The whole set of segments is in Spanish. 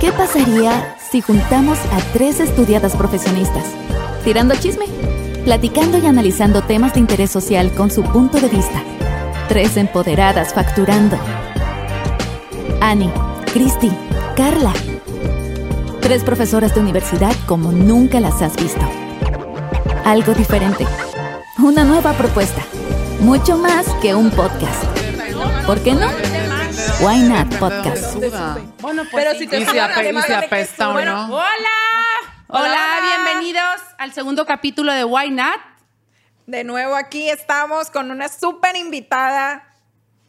¿Qué pasaría si juntamos a tres estudiadas profesionistas? Tirando chisme, platicando y analizando temas de interés social con su punto de vista. Tres empoderadas facturando. Annie, Christy, Carla. Tres profesoras de universidad como nunca las has visto. Algo diferente. Una nueva propuesta. Mucho más que un podcast. ¿Por qué no? Why Not Podcast. Bueno, pues Pero sí. si te Y si, suena, ape- y además si de que apesta o bueno, no. ¡Hola! Hola, Hola. bienvenidos al segundo capítulo de Why Not. De nuevo aquí estamos con una súper invitada.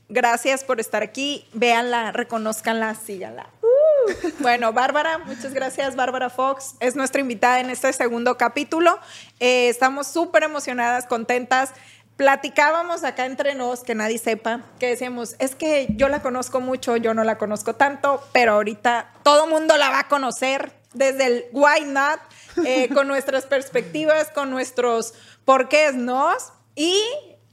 Gracias por estar aquí. Véanla, reconozcanla, síganla. Uh. Bueno, Bárbara, muchas gracias. Bárbara Fox es nuestra invitada en este segundo capítulo. Eh, estamos súper emocionadas, contentas. Platicábamos acá entre nos, que nadie sepa, que decíamos, es que yo la conozco mucho, yo no la conozco tanto, pero ahorita todo mundo la va a conocer desde el Why Not, eh, con nuestras perspectivas, con nuestros porqués nos. Y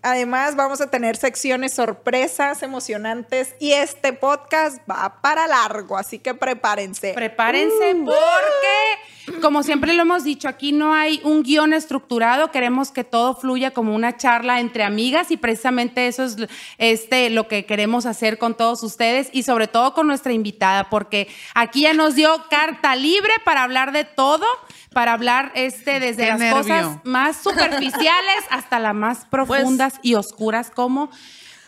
además vamos a tener secciones sorpresas, emocionantes. Y este podcast va para largo, así que prepárense. Prepárense porque, como siempre lo hemos dicho, aquí no hay un guion estructurado. Queremos que todo fluya como una charla entre amigas y precisamente eso es este, lo que queremos hacer con todos ustedes y sobre todo con nuestra invitada, porque aquí ya nos dio carta libre para hablar de todo, para hablar este, desde Qué las nervio. cosas más superficiales hasta las más profundas y oscuras como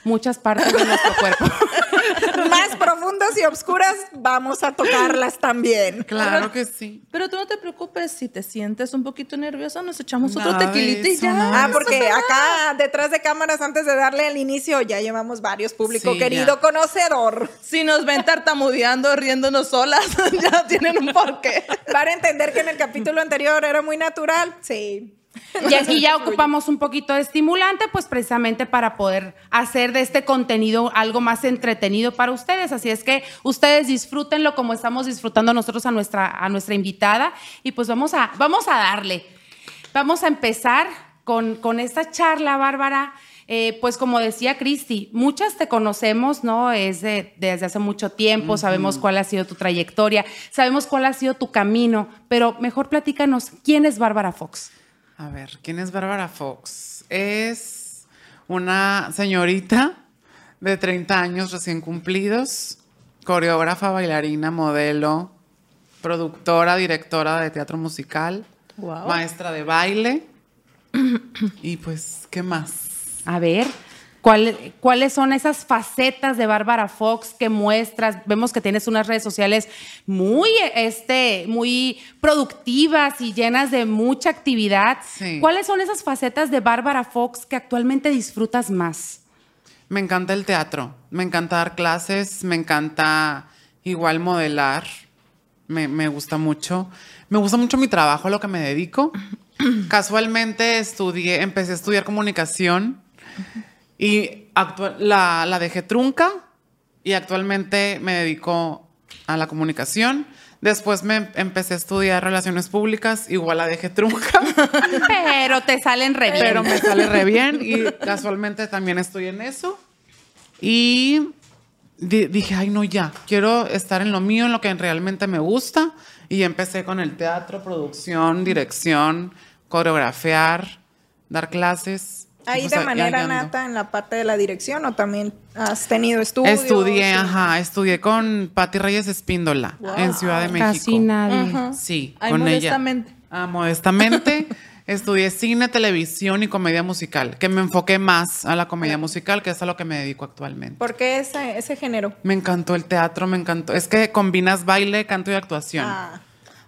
muchas partes de nuestro cuerpo. Más profundas y obscuras, vamos a tocarlas también. Claro que sí. Pero tú no te preocupes, si te sientes un poquito nerviosa, nos echamos otro Nada tequilita y eso, ya. no. Ah, porque acá detrás de cámaras, antes de darle el inicio, ya llevamos varios público Sí, querido, ya. conocedor. Si nos ven tartamudeando, riéndonos solas, ya tienen un porqué. Para entender que en el capítulo anterior era muy natural. Sí. Y aquí ya ocupamos un poquito de estimulante, pues precisamente para poder hacer de este contenido algo más entretenido para ustedes. Así es que ustedes disfrútenlo como estamos disfrutando nosotros a nuestra, a nuestra invitada. Y pues vamos a, vamos a darle. Vamos a empezar con, con esta charla, Bárbara. Eh, pues como decía Cristi, muchas te conocemos, ¿no? Es de- desde hace mucho tiempo, sabemos cuál ha sido tu trayectoria, sabemos cuál ha sido tu camino, pero mejor platícanos, ¿quién es Bárbara Fox? A ver, ¿quién es Bárbara Fox? Es una señorita de 30 años recién cumplidos, coreógrafa, bailarina, modelo, productora, directora de teatro musical, Wow. maestra de baile. y pues, ¿qué más? A ver, ¿cuál- ¿cuáles son esas facetas de Bárbara Fox que muestras? Vemos que tienes unas redes sociales muy, este, muy productivas y llenas de mucha actividad. Sí. ¿Cuáles son esas facetas de Bárbara Fox que actualmente disfrutas más? Me encanta el teatro, me encanta dar clases, me encanta igual modelar, me, me gusta mucho. Me gusta mucho mi trabajo, a lo que me dedico. Casualmente estudié, empecé a estudiar comunicación y la, la dejé trunca y actualmente me dedico a la comunicación. Después me empecé a estudiar relaciones públicas, igual la dejé trunca. Pero te salen re bien. Pero me sale re bien y casualmente también estoy en eso. Y di- dije, ay, no, ya, quiero estar en lo mío, en lo que realmente me gusta. Y empecé con el teatro, producción, dirección, coreografiar, dar clases. Ahí Pues, de manera nata en la parte de la dirección o también has tenido estudios. Estudié, Sí. ajá, estudié con Patti Reyes Espíndola en Ciudad de México. Casi nadie. Sí, Ay, con ella. modestamente. Ah, modestamente. estudié cine, televisión y comedia musical, que me enfoqué más a la comedia musical, que es a lo que me dedico actualmente. ¿Por qué ese, ese género? Me encantó el teatro, me encantó. Es que combinas baile, canto y actuación. Ah,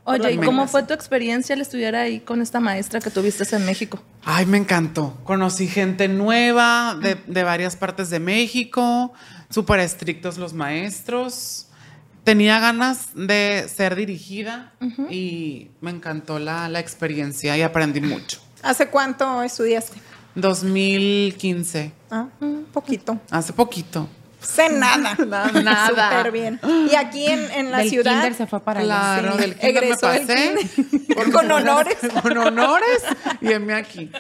Oye, ¿y cómo fue tu experiencia al estudiar ahí con esta maestra que tuviste en México? Ay, me encantó. Conocí gente nueva de, de varias partes de México, súper estrictos los maestros. Tenía ganas de ser dirigida y me encantó la, la experiencia y aprendí mucho. ¿Hace cuánto estudiaste? 2015, Ah, un poquito. hace poquito. Sé nada. Nada. Súper bien. Y aquí en, en la Del ciudad. kinder se fue para allá. Claro, Sí. del kinder me pasé. kinder. Con honores. Con honores. Y heme aquí.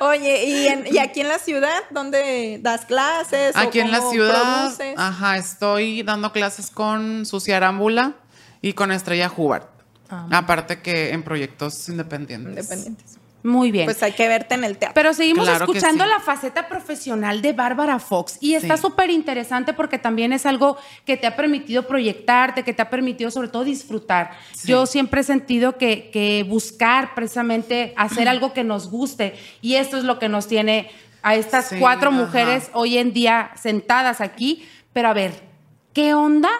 Oye, ¿y, en- y aquí en la ciudad, dónde das clases? o Aquí en la ciudad, produces? ajá, estoy dando clases con Sucia Arámbula y con Estrella Hubert. Ah. Aparte que en proyectos independientes. Independientes. Muy bien. Pues hay que verte en el teatro. Pero seguimos Claro escuchando sí. la faceta profesional de Bárbara Fox y está Sí. súper interesante porque también es algo que te ha permitido proyectarte, que te ha permitido sobre todo disfrutar. Sí. Yo siempre he sentido que, que buscar precisamente hacer algo que nos guste y esto es lo que nos tiene a estas Sí, cuatro ajá. mujeres hoy en día sentadas aquí. Pero a ver, ¿qué onda?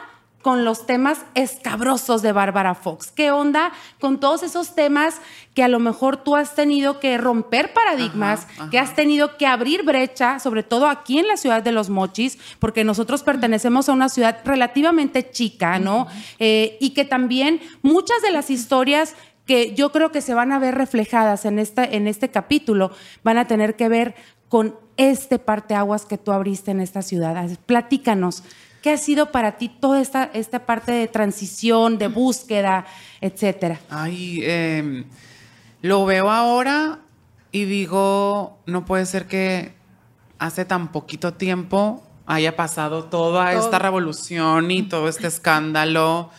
Con los temas escabrosos de Bárbara Fox. ¿Qué onda con todos esos temas que a lo mejor tú has tenido que romper paradigmas, Ajá, que has tenido que abrir brecha, sobre todo aquí en la ciudad de Los Mochis, porque nosotros pertenecemos a una ciudad relativamente chica, ¿no? Eh, y que también muchas de las historias que yo creo que se van a ver reflejadas en, esta, en este capítulo van a tener que ver con este parteaguas que tú abriste en esta ciudad. Platícanos, ¿qué ha sido para ti toda esta, esta parte de transición, de búsqueda, etcétera? Ay, em, lo veo ahora y digo, no puede ser que hace tan poquito tiempo haya pasado toda Todo. esta revolución y todo este escándalo.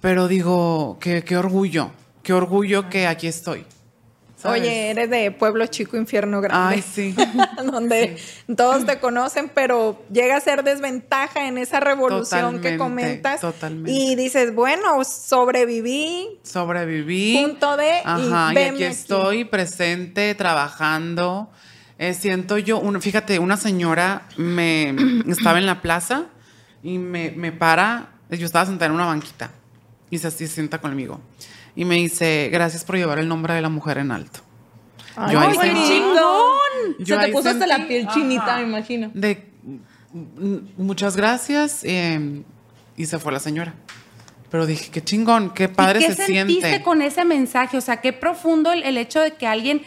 Pero digo, qué, qué orgullo, qué orgullo que aquí estoy. ¿Sabes? Oye, eres de Pueblo Chico, Infierno Grande. Ay, sí. donde todos te conocen, pero llega a ser desventaja en esa revolución que comentas. totalmente. Y dices, bueno, sobreviví, Sobreviví. Punto de, y Ajá, y, veme aquí aquí. estoy presente, trabajando. Eh, siento yo, un- fíjate, una señora me estaba en la plaza y me, me para, yo estaba sentada en una banquita y se, se sienta conmigo. Y me dice, gracias por llevar el nombre de la mujer en alto. Ay, Yo qué sentí- chingón. Yo Se te puso hasta la piel chinita, Ajá. me imagino. De muchas gracias eh, y se fue la señora. Pero dije, qué chingón, qué padre ¿Y qué se sentiste siente. con ese mensaje? O sea, qué profundo el, el hecho de que alguien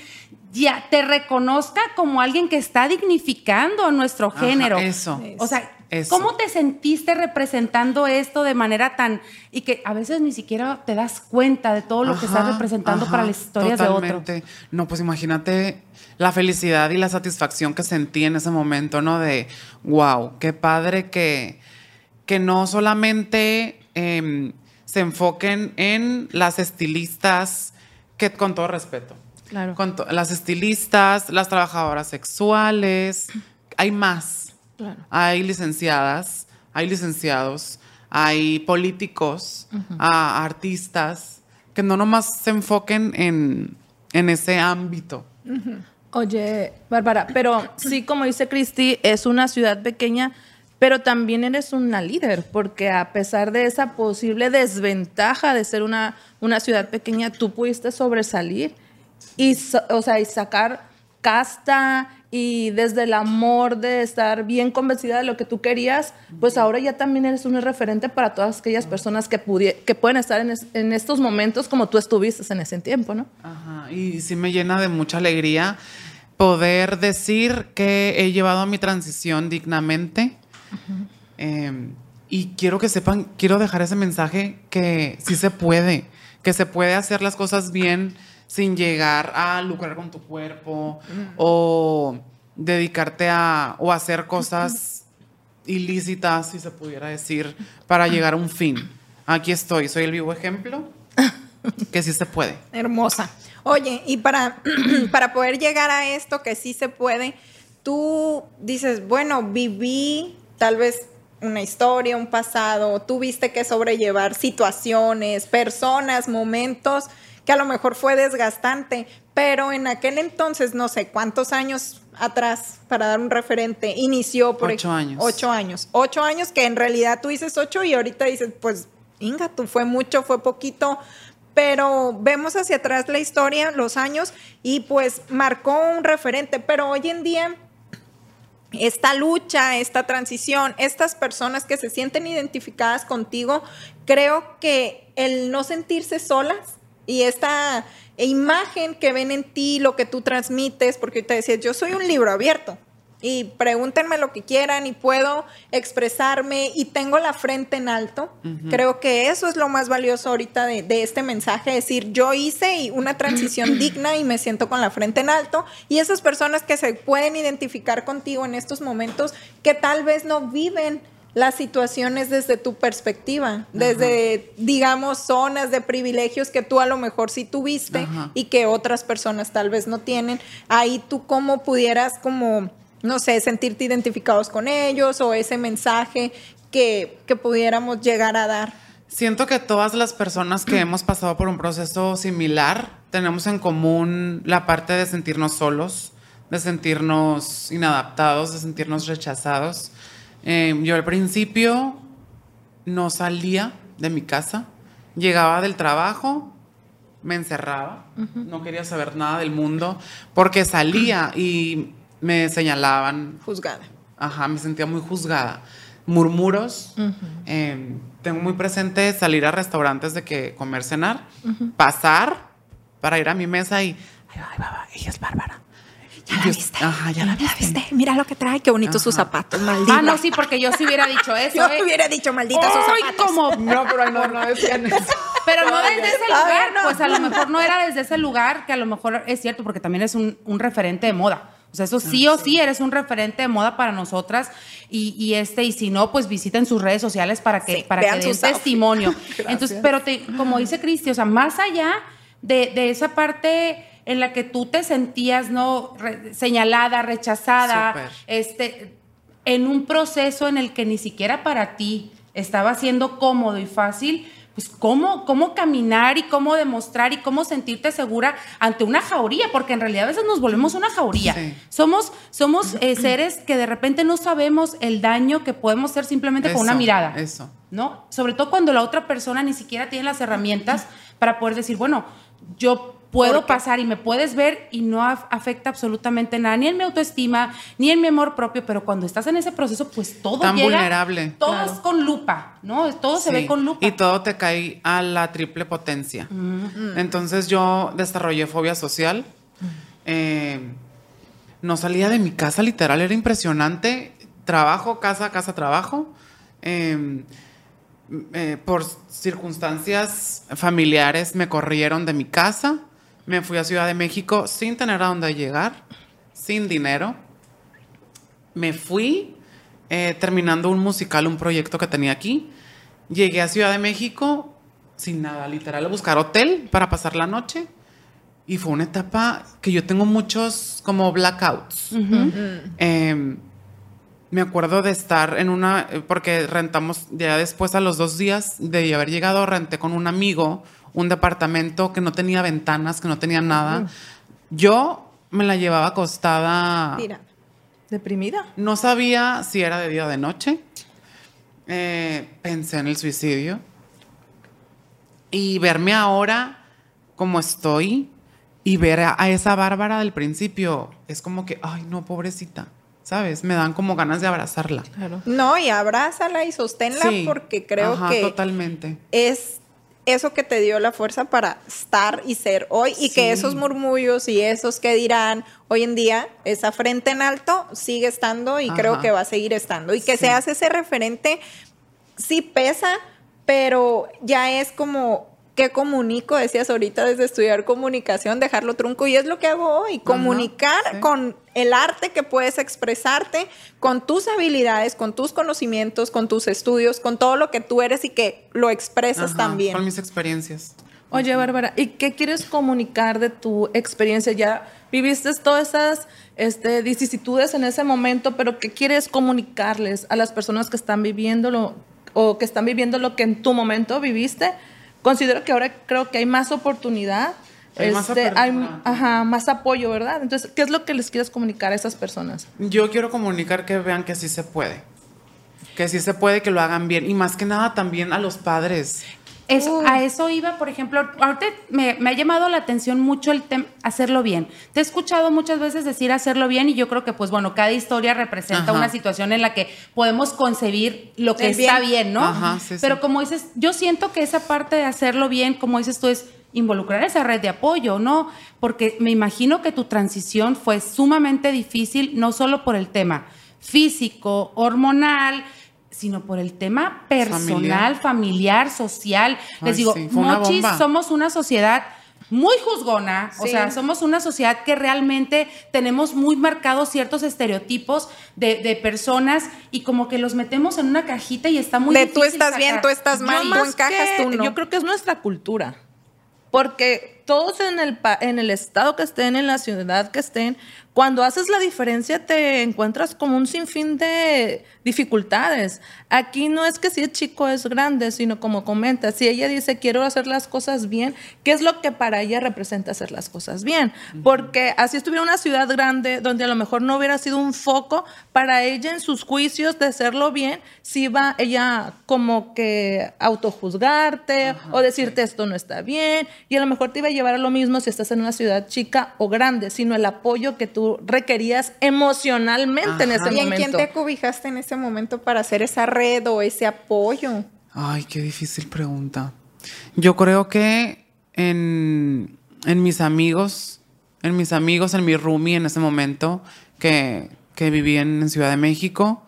ya te reconozca como alguien que está dignificando a nuestro Ajá, género. eso. O sea, Eso. ¿cómo te sentiste representando esto de manera tan... y que a veces ni siquiera te das cuenta de todo lo que estás representando ajá, para las historias de otro? totalmente. No, pues imagínate la felicidad y la satisfacción que sentí en ese momento, ¿no? De, wow, qué padre que, que no solamente em, se enfoquen en las estilistas, que con todo respeto, Claro. con las estilistas, las trabajadoras sexuales, hay más. Claro. Hay licenciadas, hay licenciados, hay políticos, a- artistas, que no nomás se enfoquen en, en ese ámbito. Oye, Bárbara, pero sí, como dice Cristi, es una ciudad pequeña, pero también eres una líder, porque a pesar de esa posible desventaja de ser una, una ciudad pequeña, tú pudiste sobresalir y, o sea, y sacar casta y desde el amor de estar bien convencida de lo que tú querías, pues ahora ya también eres un referente para todas aquellas personas que, que pueden estar en, es- en estos momentos como tú estuviste en ese tiempo, ¿no? Ajá, y sí me llena de mucha alegría poder decir que he llevado mi transición dignamente. Eh, y quiero que sepan, quiero dejar ese mensaje que sí se puede, que se puede hacer las cosas bien sin llegar a lucrar con tu cuerpo o dedicarte a o hacer cosas ilícitas, si se pudiera decir, para llegar a un fin. Aquí estoy, soy el vivo ejemplo que sí se puede. Hermosa. Oye, y para, para poder llegar a esto que sí se puede, tú dices, bueno, viví tal vez una historia, un pasado, tuviste que sobrellevar situaciones, personas, momentos que a lo mejor fue desgastante, pero en aquel entonces, no sé cuántos años atrás, para dar un referente, inició por Ocho años. Ocho años. Ocho años que en realidad tú dices ocho y ahorita dices, pues, Inga, tú fue mucho, fue poquito, pero vemos hacia atrás la historia, los años, y pues marcó un referente, pero hoy en día esta lucha, esta transición, estas personas que se sienten identificadas contigo, creo que el no sentirse solas y esta imagen que ven en ti, lo que tú transmites, porque te decías, yo soy un libro abierto y pregúntenme lo que quieran y puedo expresarme y tengo la frente en alto. Creo que eso es lo más valioso ahorita de, de este mensaje, decir, yo hice una transición digna y me siento con la frente en alto y esas personas que se pueden identificar contigo en estos momentos que tal vez no viven las situaciones desde tu perspectiva, desde, digamos, zonas de privilegios que tú a lo mejor sí tuviste Ajá. y que otras personas tal vez no tienen. Ahí tú cómo pudieras como, no sé, sentirte identificados con ellos o ese mensaje que, que pudiéramos llegar a dar. Siento que todas las personas que hemos pasado por un proceso similar tenemos en común la parte de sentirnos solos, de sentirnos inadaptados, de sentirnos rechazados. Eh, yo al principio no salía de mi casa, llegaba del trabajo, me encerraba, no quería saber nada del mundo, porque salía y me señalaban, Juzgada. Ajá, me sentía muy juzgada. Murmuros. eh, tengo muy presente salir a restaurantes de que comer, cenar, pasar para ir a mi mesa y. Ay, ay, baba, ella es Bárbara. Ya la viste. Ajá, ya la viste. Mira lo que trae, qué bonitos sus Ajá. zapatos, maldita. Ah, no, sí, porque yo sí hubiera dicho eso. Yo ¿eh? hubiera dicho maldita sus zapatos. como No, pero no, no decían eso. Pero no desde ese lugar, no. pues a lo mejor no era desde ese lugar, que a lo mejor es cierto, porque también es un, un referente de moda. O sea, eso sí o sí eres un referente de moda para nosotras. Y, y este, y si no, pues visiten sus redes sociales para que, Sí, para vean que den sus testimonio. Entonces, pero te, como dice Cristi, o sea, más allá de, de esa parte en la que tú te sentías, ¿no? Re- señalada, rechazada, este, en un proceso en el que ni siquiera para ti estaba siendo cómodo y fácil, pues cómo, cómo caminar y cómo demostrar y cómo sentirte segura ante una jauría, porque en realidad a veces nos volvemos una jauría. Sí. Somos, somos eh, seres que de repente no sabemos el daño que podemos hacer simplemente con una mirada. Eso. ¿no? Sobre todo cuando la otra persona ni siquiera tiene las herramientas para poder decir, bueno, yo puedo pasar y me puedes ver y no af- afecta absolutamente nada, ni en mi autoestima, ni en mi amor propio, pero cuando estás en ese proceso, pues todo Tan llega, vulnerable. Todo Claro. es con lupa, ¿no? Todo se ve con lupa. Y todo te cae a la triple potencia. Entonces yo desarrollé fobia social. Eh, no salía de mi casa, literal, era impresionante. Trabajo, casa, casa, trabajo. Eh, eh, por circunstancias familiares me corrieron de mi casa. Me fui a Ciudad de México sin tener a dónde llegar, sin dinero. Me fui eh, terminando un musical, un proyecto que tenía aquí. Llegué a Ciudad de México sin nada, literal, a buscar hotel para pasar la noche. Y fue una etapa que yo tengo muchos como blackouts. Eh, me acuerdo de estar en una, eh, porque rentamos ya después a los dos días de haber llegado, renté con un amigo un departamento que no tenía ventanas, que no tenía nada. Yo me la llevaba acostada. Mira. ¿Deprimida? No sabía si era de día o de noche. Eh, pensé en el suicidio. Y verme ahora como estoy y ver a, a esa Bárbara del principio es como que, ay, no, pobrecita. ¿Sabes? Me dan como ganas de abrazarla. Claro. No, y abrázala y sosténla Sí. porque creo Ajá, que Totalmente. es eso que te dio la fuerza para estar y ser hoy y que esos murmullos y esos que dirán hoy en día, esa frente en alto sigue estando y Ajá. creo que va a seguir estando. Y que Sí. seas ese referente, sí pesa, pero ya es como... ¿Qué comunico? Decías ahorita desde estudiar comunicación, dejarlo trunco. Y es lo que hago hoy, comunicar sí. con el arte que puedes expresarte, con tus habilidades, con tus conocimientos, con tus estudios, con todo lo que tú eres y que lo expresas Ajá, también. Con mis experiencias. Oye, Bárbara, ¿y qué quieres comunicar de tu experiencia? Ya viviste todas esas este, vicisitudes en ese momento, pero ¿qué quieres comunicarles a las personas que están viviéndolo o que están viviendo lo que en tu momento viviste? Considero que ahora creo que hay más oportunidad, Hay más este, hay apertura. ajá, más apoyo, ¿verdad? Entonces, ¿qué es lo que les quieres comunicar a esas personas? Yo quiero comunicar que vean que sí se puede. Que sí se puede, que lo hagan bien. Y más que nada también a los padres. Es- a eso iba, por ejemplo, ahorita me, me ha llamado la atención mucho el tema hacerlo bien. Te he escuchado muchas veces decir hacerlo bien y yo creo que, pues bueno, cada historia representa Ajá. una situación en la que podemos concebir lo que está bien. bien, ¿no? Ajá, sí, sí. Pero como dices, yo siento que esa parte de hacerlo bien, como dices tú, es involucrar esa red de apoyo, ¿no? Porque me imagino que tu transición fue sumamente difícil, no solo por el tema físico, hormonal, sino por el tema personal, familiar, social. Ay, Les digo, sí, una Mochis, somos una sociedad muy juzgona, o Sí. sea, somos una sociedad que realmente tenemos muy marcados ciertos estereotipos de, de personas y como que los metemos en una cajita y está muy De tú estás bien, tú estás mal, tú más encajas, que- tú no. Yo creo que es nuestra cultura. Porque todos en el, pa- en el estado que estén, en la ciudad que estén, cuando haces la diferencia te encuentras como un sinfín de dificultades. Aquí no es que si es chico es grande, sino como comenta, si ella dice quiero hacer las cosas bien, ¿qué es lo que para ella representa hacer las cosas bien? Porque así estuviera una ciudad grande donde a lo mejor no hubiera sido un foco para ella en sus juicios de hacerlo bien, si va ella como que autojuzgarte o decirte esto no está bien y a lo mejor te iba a llevar a lo mismo si estás en una ciudad chica o grande, sino el apoyo que tú requerías emocionalmente en ese ¿Y en momento. quién te acobijaste en ese momento para hacer esa red o ese apoyo? Ay, qué difícil pregunta. Yo creo que en, en mis amigos, en mis amigos, en mi roomie en ese momento, que, que viví en, en Ciudad de México,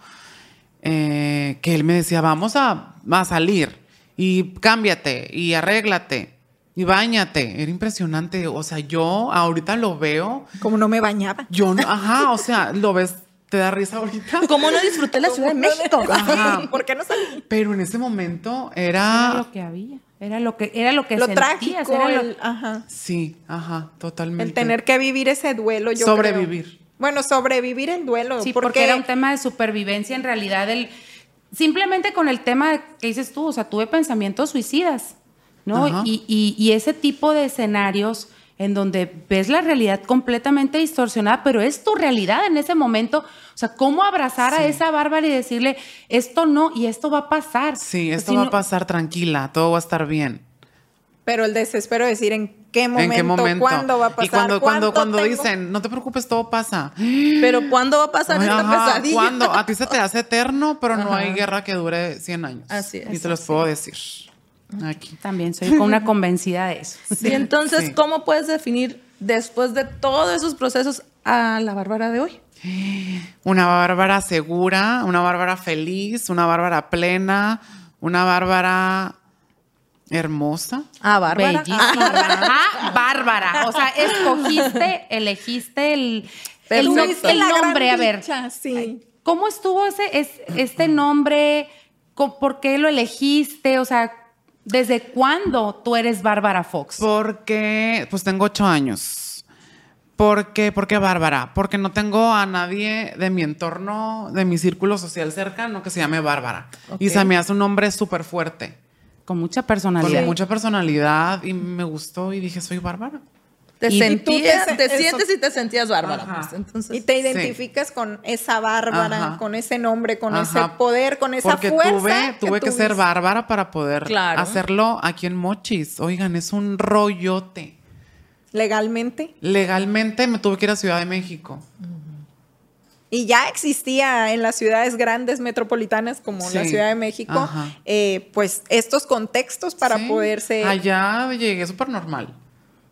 eh, que él me decía, vamos a, a salir y cámbiate y arréglate y bañate. Era impresionante. O sea, yo ahorita lo veo, Como no me bañaba. yo no, ajá, o sea, lo ves, te da risa ahorita. ¿Cómo no disfruté la Ciudad de México? Ajá. ¿Por qué no salí? Pero en ese momento Era era... lo que había, era lo que, era lo que Lo sentías, trágico, era lo- el, ajá, Sí, ajá, totalmente. el tener que vivir ese duelo. Yo Sobrevivir. creo. Bueno, sobrevivir el duelo. Sí, porque, porque era un tema de supervivencia en realidad. El, simplemente con el tema que dices tú, o sea, tuve pensamientos suicidas, ¿no? Ajá. Y, y- y ese tipo de escenarios en donde ves la realidad completamente distorsionada, pero es tu realidad en ese momento. O sea, ¿cómo abrazar a esa bárbara y decirle, esto no, y esto va a pasar? Sí, esto Si va no- a pasar tranquila, todo va a estar bien. Pero el desespero de decir en qué momento, ¿En qué momento? cuándo va a pasar. Y cuando, cuando, cuando tengo? dicen, no te preocupes, todo pasa. Pero ¿cuándo va a pasar Ay, esta ajá, pesadilla? ¿Cuándo? A ti se te hace eterno, pero no hay guerra que dure 100 años. Así es, Y te los puedo decir. Aquí. También soy una convencida de eso. Y entonces, Sí. ¿cómo puedes definir después de todos esos procesos a la Bárbara de hoy? Una Bárbara segura, una Bárbara feliz, una Bárbara plena, una Bárbara hermosa. Ah, Bárbara. Bellísima. Ah, Bárbara. O sea, escogiste, elegiste el, el, el nombre. A ver, dicha, sí. ¿cómo estuvo ese, es- este nombre? ¿Por qué lo elegiste? O sea, ¿desde cuándo tú eres Bárbara Fox? Porque, pues tengo ocho años. ¿Por qué? ¿Por qué Bárbara? Porque no tengo a nadie de mi entorno, de mi círculo social cercano que se llame Bárbara. Y Ok. se me hace un nombre súper fuerte, Con mucha con personalidad. mucha personalidad y me gustó y dije, soy Bárbara. Te Y- sentías, sen- te, sientes y te sentías Bárbara. Pues, entonces, Y te identificas con esa bárbara, Ajá. con ese nombre, con Ajá. ese poder, con esa Porque fuerza. tuve, tuve que, ser. Bárbara para poder Claro. hacerlo aquí en Mochis. Oigan, es un rollote. Legalmente. Legalmente me tuve que ir a Ciudad de México. Y ya existía en las ciudades grandes metropolitanas como la. Ciudad de México, eh, pues estos contextos para Sí. poderse... Allá llegué súper normal.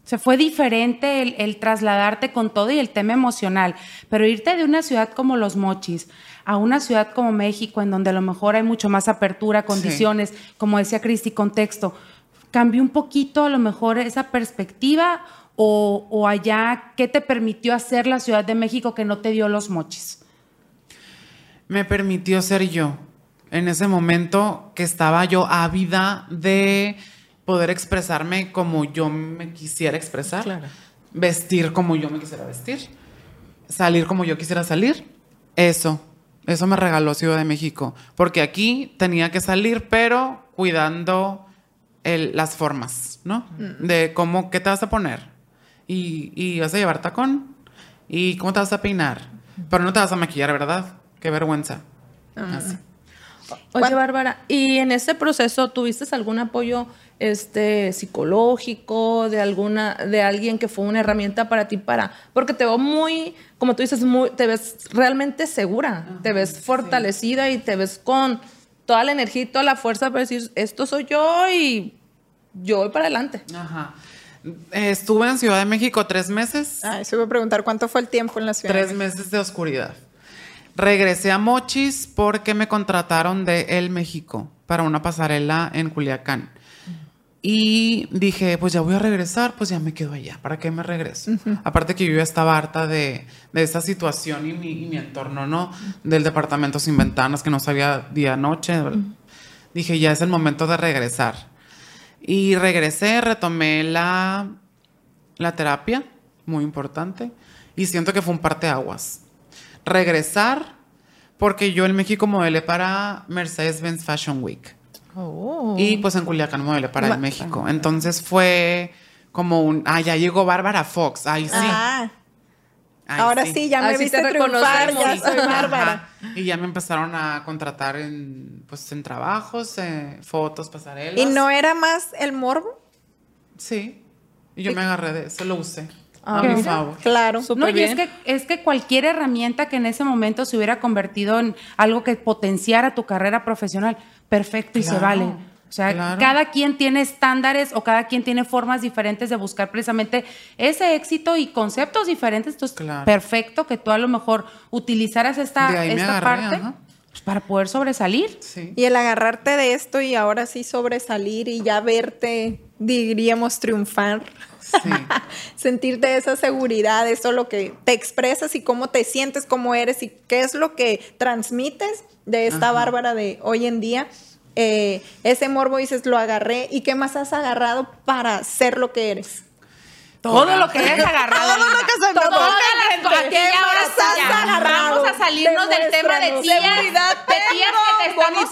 O sea, fue diferente el, el trasladarte con todo y el tema emocional, pero irte de una ciudad como Los Mochis a una ciudad como México, en donde a lo mejor hay mucho más apertura, condiciones, como decía Cristi, contexto, ¿cambió un poquito a lo mejor esa perspectiva o, o allá qué te permitió hacer la Ciudad de México que no te dio Los Mochis? me permitió ser yo. En ese momento que estaba yo ávida de poder expresarme como yo me quisiera expresar, Claro. vestir como yo me quisiera vestir, salir como yo quisiera salir. Eso, eso me regaló Ciudad de México, porque aquí tenía que salir, pero cuidando el- las formas, ¿no? De cómo, qué te vas a poner y, y vas a llevar tacón y cómo te vas a peinar, pero no te vas a maquillar, ¿verdad? Qué vergüenza. Así. Oye, ¿Cuán- Bárbara, ¿y en ese proceso tuviste algún apoyo este, psicológico de alguna, de alguien que fue una herramienta para ti para, porque te veo muy, como tú dices, muy, te ves realmente segura, te ves fortalecida y te ves con toda la energía y toda la fuerza para decir, esto soy yo y yo voy para adelante. Ajá. Estuve en Ciudad de México tres meses. Ah, eso iba a preguntar, ¿cuánto fue el tiempo en la Ciudad? de Tres meses de oscuridad. Regresé a Mochis porque me contrataron de El México para una pasarela en Culiacán. Y dije, pues ya voy a regresar, pues ya me quedo allá. ¿Para qué me regreso? Aparte que yo ya estaba harta de, de esta situación y mi, y mi entorno, ¿no? Del departamento sin ventanas, que no sabía día, noche. Dije, ya es el momento de regresar. Y regresé, retomé la, la terapia, muy importante. Y siento que fue un parteaguas. Regresar, porque yo en México modelé para Mercedes-Benz Fashion Week. Oh. Y pues en Culiacán modelé para el México. Entonces fue como un, ah, ya llegó Bárbara Fox. Ay, sí. Ah, Ay, ahora sí, ya me viste te triunfar, ya soy Ajá. Bárbara. Y ya me empezaron a contratar en, pues, en trabajos, eh, fotos, pasarelas. ¿Y no era más el morbo? Sí. Y yo me agarré de eso, lo usé. Ah, a mi mira. favor. Claro. Súper No, y es que, es que cualquier herramienta que en ese momento se hubiera convertido en algo que potenciara tu carrera profesional, perfecto y se vale. O sea, claro. cada quien tiene estándares o cada quien tiene formas diferentes de buscar precisamente ese éxito y conceptos diferentes. Entonces, Claro. perfecto que tú a lo mejor utilizaras esta, esta agarré, parte ajá. Pues, para poder sobresalir. Sí. Y el agarrarte de esto y ahora sí sobresalir y ya verte, diríamos, triunfar. Sí. Sentirte esa seguridad, eso lo que te expresas y cómo te sientes, cómo eres y qué es lo que transmites de esta Ajá. Bárbara de hoy en día. Eh, ese morbo dices, lo agarré. ¿Y qué más has agarrado para ser lo que eres? Todo lo que hayas agarrado. Todo lo que se me Todas ocurre, las gente. cosas. Aquí ¿Qué y ahora más sí, has ya. agarrado? Vamos a salirnos del tema de tías. De tías que te estamos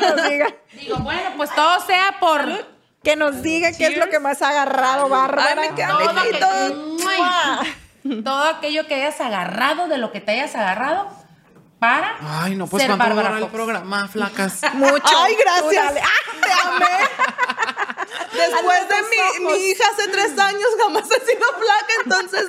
nos diga, Digo, bueno, pues todo sea por que nos diga qué es lo que más ha agarrado, Bárbara. Ay, me queda todo, ¡Mua! todo aquello que hayas agarrado de lo que te hayas agarrado para Ay, no, pues ser cuánto Bárbara el programa, flacas. Mucho. Ay, gracias. Dale. ¡Ah, te amé! Después de mi, mi hija hace tres años jamás ha sido flaca, entonces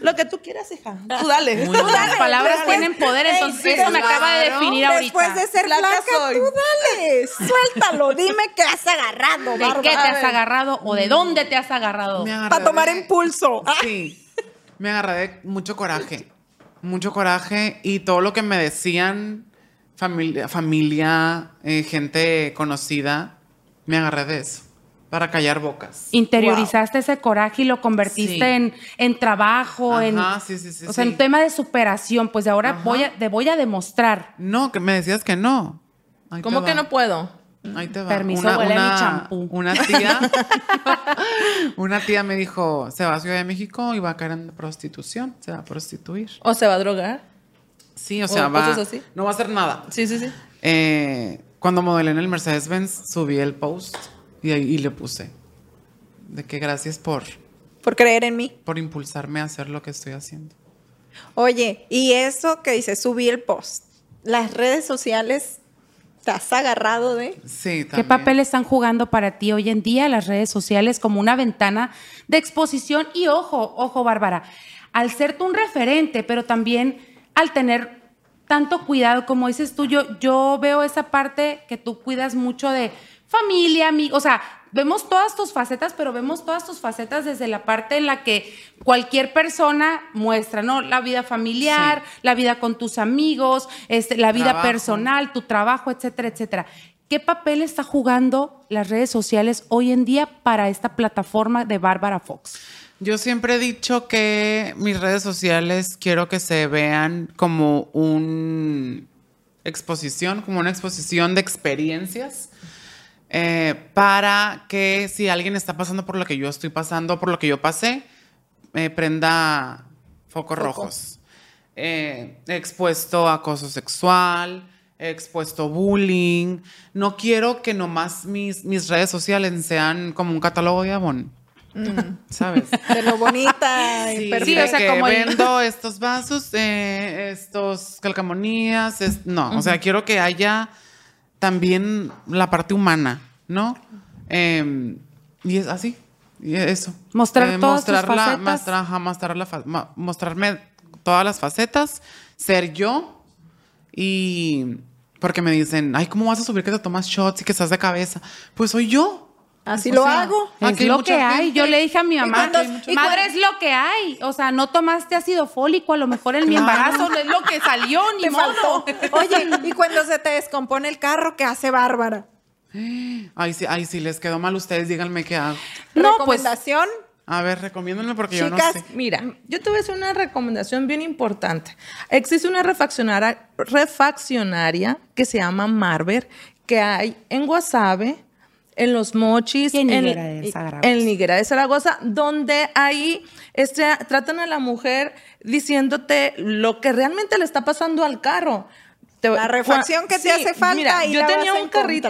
lo que tú quieras, hija. Tú dale. Muy Tú bien. dale. Las palabras Después- tienen poder, entonces Ey, eso me acaba de definir Después ahorita. de ser Flaca flaca, soy. tú dale. Suéltalo. Dime qué has agarrado, ¿De qué te has agarrado o de dónde te has agarrado? Para tomar de- impulso. Sí. Me agarré de mucho coraje. Mucho coraje y todo lo que me decían, familia, familia eh, gente conocida, me agarré de eso. Para callar bocas. Interiorizaste ese coraje y lo convertiste Sí. en, en trabajo, en, Ajá, sí, sí, sí, o sea, en tema de superación. Pues de ahora Ajá. voy a, te voy a demostrar. No, que me decías que no. Ahí ¿Cómo que no puedo? Ahí te va. Permiso, huele a mi champú. Una tía, una tía me dijo, se va a Ciudad de México y va a caer en prostitución, se va a prostituir. ¿O se va a drogar? Sí, o sea, O va, así. no va a hacer nada. Sí, sí, sí. Eh, cuando modelé en el Mercedes-Benz, subí el post y ahí y le puse de que gracias por, Por creer en mí. por impulsarme a hacer lo que estoy haciendo. Oye, y eso que dice, subí el post. Las redes sociales, ¿te has agarrado de? Sí, ¿Qué también. papel están jugando para ti hoy en día las redes sociales como una ventana de exposición? Y ojo, ojo, Bárbara, al ser tú un referente, pero también al tener tanto cuidado, como dices tú, yo, yo veo esa parte que tú cuidas mucho de familia, amigos, o sea, vemos todas tus facetas, pero vemos todas tus facetas desde la parte en la que cualquier persona muestra, ¿no? La vida familiar, la vida con tus amigos, este, la vida Trabajo. personal, tu trabajo, etcétera, etcétera. ¿Qué papel está jugando las redes sociales hoy en día para esta plataforma de Bárbara Fox? Yo siempre he dicho que mis redes sociales quiero que se vean como una exposición, como una exposición de experiencias, eh, para que si alguien está pasando por lo que yo estoy pasando, por lo que yo pasé, eh, prenda focos rojos. Eh, he expuesto acoso sexual, he expuesto bullying. No quiero que nomás mis, mis redes sociales sean como un catálogo de Avon. ¿Sabes? De lo bonita y Sí, perfecta. o sea, que como el- vendo estos vasos, eh, estos calcamonías, es- no, o sea, quiero que haya también la parte humana, ¿no? Eh, y es así, y eso. Mostrar todas tus mostrar la- facetas. mostrar- ajá, mostrar la ma- mostrarme todas las facetas, ser yo y porque me dicen, ay, ¿cómo vas a subir que te tomas shots y que estás de cabeza? Pues soy yo. Así O lo sea, hago. Es aquí lo que hay. gente. Yo le dije a mi mamá, y madre, es lo que hay. O sea, no tomaste ácido fólico, a lo mejor en mi Claro. embarazo no es lo que salió, ni Te modo. faltó. Oye, y cuando se te descompone el carro, ¿qué hace Bárbara? Ay, sí, ay, sí, les quedó mal ustedes, díganme qué hago. No, pues Recomendación, A ver, recomiéndenme porque yo no Chicas, sé. Mira, yo te voy a hacer una recomendación bien importante. Existe una refaccionaria, refaccionaria que se llama Marber, que hay en Guasave, en Los Mochis, Y en Higuera de Zaragoza. en Higuera de Zaragoza, donde ahí este, tratan a la mujer diciéndote lo que realmente le está pasando al carro. La refacción que te hace falta, Mira, ahí yo la tenía vas a un carrito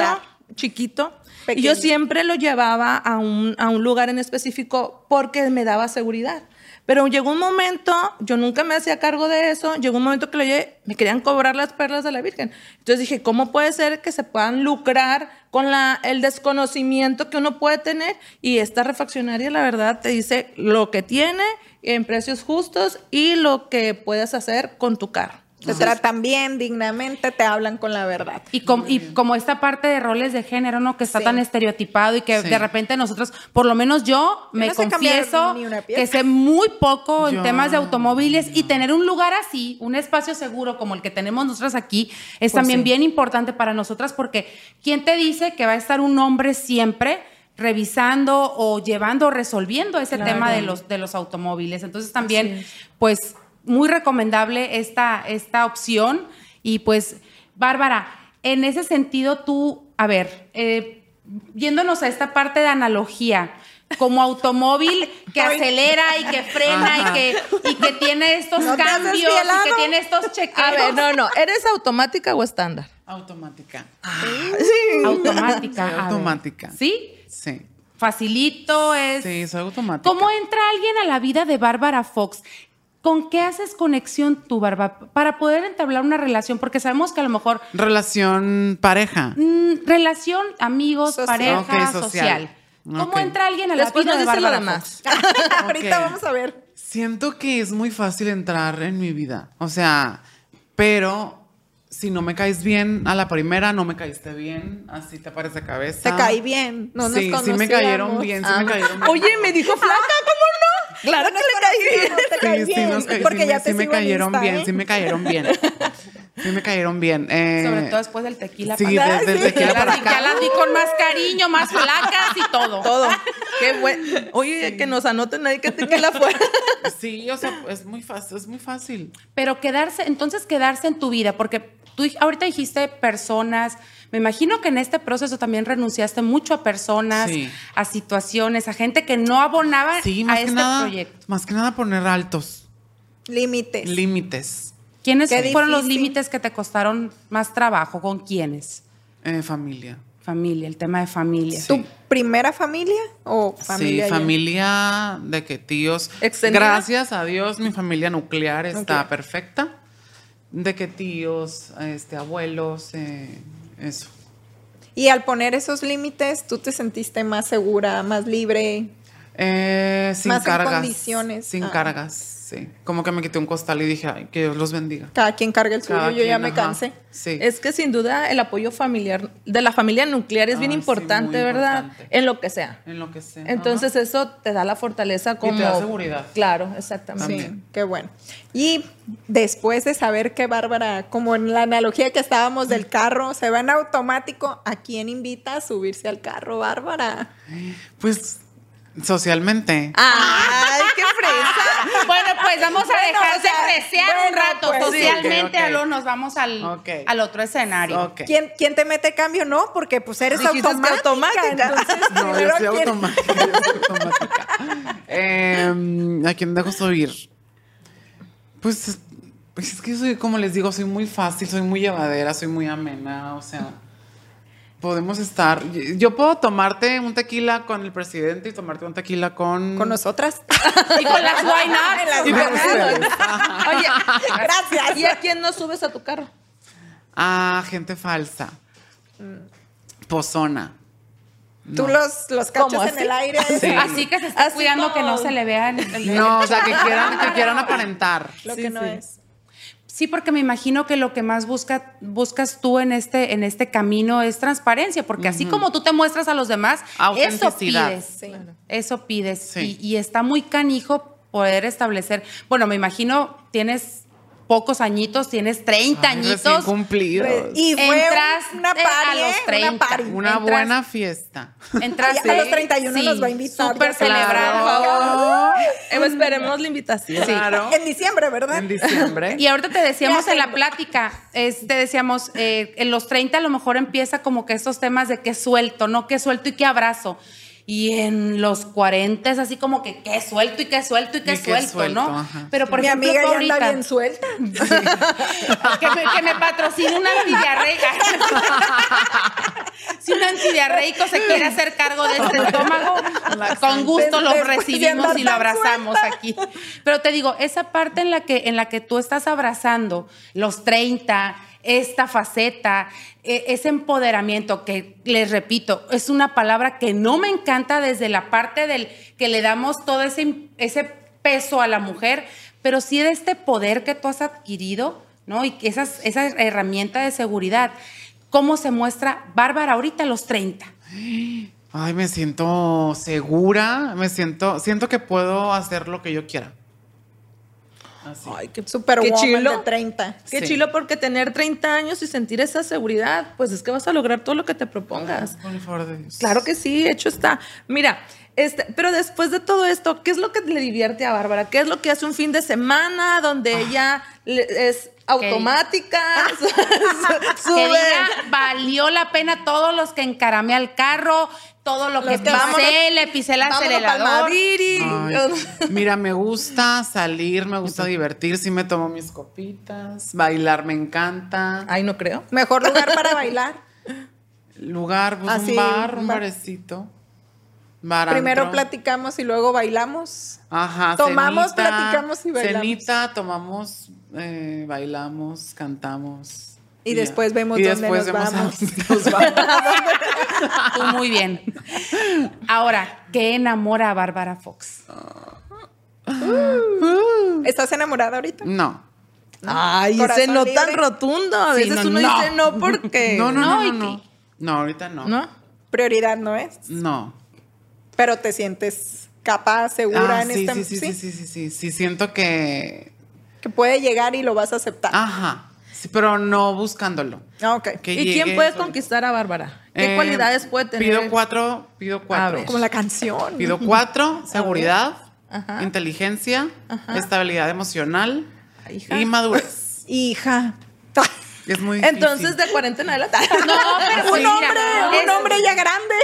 chiquito y yo siempre lo llevaba a un, a un lugar en específico porque me daba seguridad. Pero llegó un momento, yo nunca me hacía cargo de eso, llegó un momento que llevé, me querían cobrar las perlas de la Virgen. Entonces dije, ¿cómo puede ser que se puedan lucrar con el desconocimiento que uno puede tener? Y esta refaccionaria, la verdad, te dice lo que tiene en precios justos y lo que puedes hacer con tu carro. Te tratan bien, dignamente, te hablan con la verdad. Y, com- y como esta parte de roles de género, ¿no? Que está Sí. tan estereotipado y que Sí. de repente nosotros, por lo menos yo, me no sé cambiar confieso que sé muy poco en temas de automóviles y tener un lugar así, un espacio seguro como el que tenemos nosotras aquí, es también sí. bien importante para nosotras porque ¿quién te dice que va a estar un hombre siempre? revisando o llevando o resolviendo ese tema de los, de los automóviles. Entonces también, pues, muy recomendable esta, esta opción. Y pues, Bárbara, en ese sentido tú, a ver, eh, yéndonos a esta parte de analogía, como automóvil que acelera y que frena y que, y que tiene estos ¿No te has cambios y que tiene estos chequeos. A ver, no, no, ¿eres automática o estándar? Automática. Automática. Soy a ver. automática. ¿Sí? Sí. Facilito es. Sí, soy automática. ¿Cómo entra alguien a la vida de Bárbara Fox? ¿Con qué haces conexión tú, Bárbara, para poder entablar una relación? Porque sabemos que a lo mejor Relación pareja. mm, relación, amigos, Social. pareja, social. social. ¿Cómo entra alguien a la Después vida nos de demás. Fox? Ahorita vamos a ver. Siento que es muy fácil entrar en mi vida. O sea, pero si no me caes bien a la primera, no me caíste bien, así te parece cabeza. Te caí bien. No nos sí, sí me cayeron bien, sí Ah. me cayeron bien. Oye, me dijo flaca, ¿cómo no? Claro que le caí bien. Te caí Sí, sí, nos porque sí ya me, te sí me cayeron Insta, bien, ¿eh? sí me cayeron bien. Sí me cayeron bien. eh, Sobre todo después del tequila. Sí, para acá. desde tequila para las, di- ya acá. las di con más cariño, más flacas y todo. Todo. Qué bueno. Oye, que nos anoten ahí que tequila fuera. Sí, o sea, es muy fácil, es muy fácil. Pero quedarse, entonces quedarse en tu vida, porque tú ahorita dijiste personas, me imagino que en este proceso también renunciaste mucho a personas, Sí. a situaciones, a gente que no abonaba Sí, a más este que nada, proyecto. más que nada poner altos Límites. límites. ¿Quiénes Qué fueron los límites que te costaron más trabajo? ¿Con quiénes? Eh, familia. Familia, el tema de familia. Sí. ¿Tu primera familia o familia? sí, ya? familia de que tíos. ¿Extendida? Gracias a Dios, mi familia nuclear está perfecta. De que tíos, este, abuelos, eh, eso. Y al poner esos límites, ¿tú te sentiste más segura, más libre? Eh, sin Más en cargas. condiciones. Sin Ah. cargas, sí. Como que me quité un costal y dije, ay, que Dios los bendiga. Cada quien carga el suyo, yo ya me ajá. cansé. Sí. Es que sin duda el apoyo familiar de la familia nuclear es bien Ah, sí, importante, ¿verdad? importante. En lo que sea. en lo que sea. Entonces eso te da la fortaleza como... da seguridad. Claro, exactamente. Sí, También. qué bueno. Y después de saber que Bárbara, como en la analogía que estábamos del carro, se va en automático, ¿a quién invita a subirse al carro, Bárbara? Pues socialmente. ¡Ay, qué fresa! Bueno, pues vamos a Bueno, dejar o sea, de fresear un bueno, rato. pues. Socialmente, nos vamos al, al otro escenario. ¿Quién, quién te mete cambio? No, porque pues eres automática. automática. entonces, No, yo soy ¿quién- automática. yo soy automática. Em, ¿A quién dejo subir? Pues es- pues es que yo soy, como les digo, soy muy fácil, soy muy llevadera, soy muy amena, o sea, podemos estar. Yo puedo tomarte un tequila con el presidente y tomarte un tequila con. Con nosotras. Y con las las Y con ustedes. Oye, Gracias. ¿y a quién no subes a tu carro? Ah, gente falsa. Pozona. Tú los, los ¿Cómo, cachas en el aire. Sí. Así que se está Así cuidando que no se le vean. el- No, o sea, que quieran, que quieran aparentar. Lo Sí, que no sí. es. Sí, porque me imagino que lo que más busca, buscas tú en este, en este camino es transparencia, porque así como tú te muestras a los demás, eso pides. Sí. Eso pides. Sí. Y, y está muy canijo poder establecer. Bueno, me imagino tienes pocos añitos, tienes 30 Ay, añitos. cumplidos. Y fue Entraste una a party, los ¿eh? 30. Una party. Una entras- buena fiesta. Entraste. A los 31 nos va a invitar, Súper celebrado. Claro. Eh, esperemos la invitación. Claro. En diciembre, ¿verdad? En diciembre. Y ahorita te decíamos en la plática, es- te decíamos, eh, en los 30 a lo mejor empieza como que estos temas de qué suelto, ¿no? Qué suelto y qué abrazo. Y en los 40 es así como que qué suelto y qué suelto y qué Y qué suelto, ¿no? ajá. Pero por Mi ejemplo, amiga ya anda ahorita, bien suelta. que, me, que me patrocine un antidiarreico. si un antidiarreico se quiere hacer cargo de este estómago, con gusto lo recibimos y lo abrazamos suelta. aquí. Pero te digo, esa parte en la que, en la que tú estás abrazando los 30, esta faceta, e- ese empoderamiento que les repito, es una palabra que no me encanta desde la parte del que le damos todo ese, ese peso a la mujer, pero sí de este poder que tú has adquirido, ¿no? Y esas, esa herramienta de seguridad. ¿Cómo se muestra Bárbara ahorita a los 30? Ay, me siento segura, me siento, siento que puedo hacer lo que yo quiera. Así. Ay, qué, Super qué chilo. de 30. Qué Sí. chilo porque tener 30 años y sentir esa seguridad, pues es que vas a lograr todo lo que te propongas. Con el favor de Dios. Claro que sí, hecho está. Mira, este, pero después de todo esto, ¿qué es lo que le divierte a Bárbara? ¿Qué es lo que hace un fin de semana donde Ah. ella es automática? su- Que diga, valió la pena todos los que encaramé al carro, todo lo que Los que pisé, vámonos- le pisé el acelerador. Madrid. Ay, mira, me gusta salir, me gusta divertir, sí me tomo mis copitas, bailar me encanta. Ay, no creo. Mejor lugar para bailar. Lugar, pues Así, un bar, un un bar. barecito. Bar, Primero antro. platicamos y luego bailamos. Ajá, Tomamos, cenita, platicamos y bailamos. Cenita, tomamos, eh, bailamos, cantamos. Y después vemos Y dónde después nos vemos a vamos. nos vamos. Tú muy bien. Ahora, ¿qué enamora a Bárbara Fox? ¿Estás enamorada ahorita? No. Ay, ese no libre. tan rotundo. A Sí, veces no, uno no. dice no porque. No, no, No, no, y no, no. No, ahorita no. ¿No? Prioridad no es. No. Pero te sientes capaz, segura Ah, en sí, este sí, sí, sí, sí, sí, sí, sí, siento que... Que puede llegar y lo vas a aceptar. Ajá, sí, pero no buscándolo. Ah, ok. Que ¿Y quién puede conquistar a Bárbara? ¿Qué Eh, cualidades puede tener? Pido cuatro, pido cuatro. ver. Como la canción. Pido cuatro, seguridad, Ajá. inteligencia, estabilidad emocional hija. y madurez. Hija. Es muy difícil. Entonces, de 40 en adelante. No, pero un hombre, un hombre ya grande.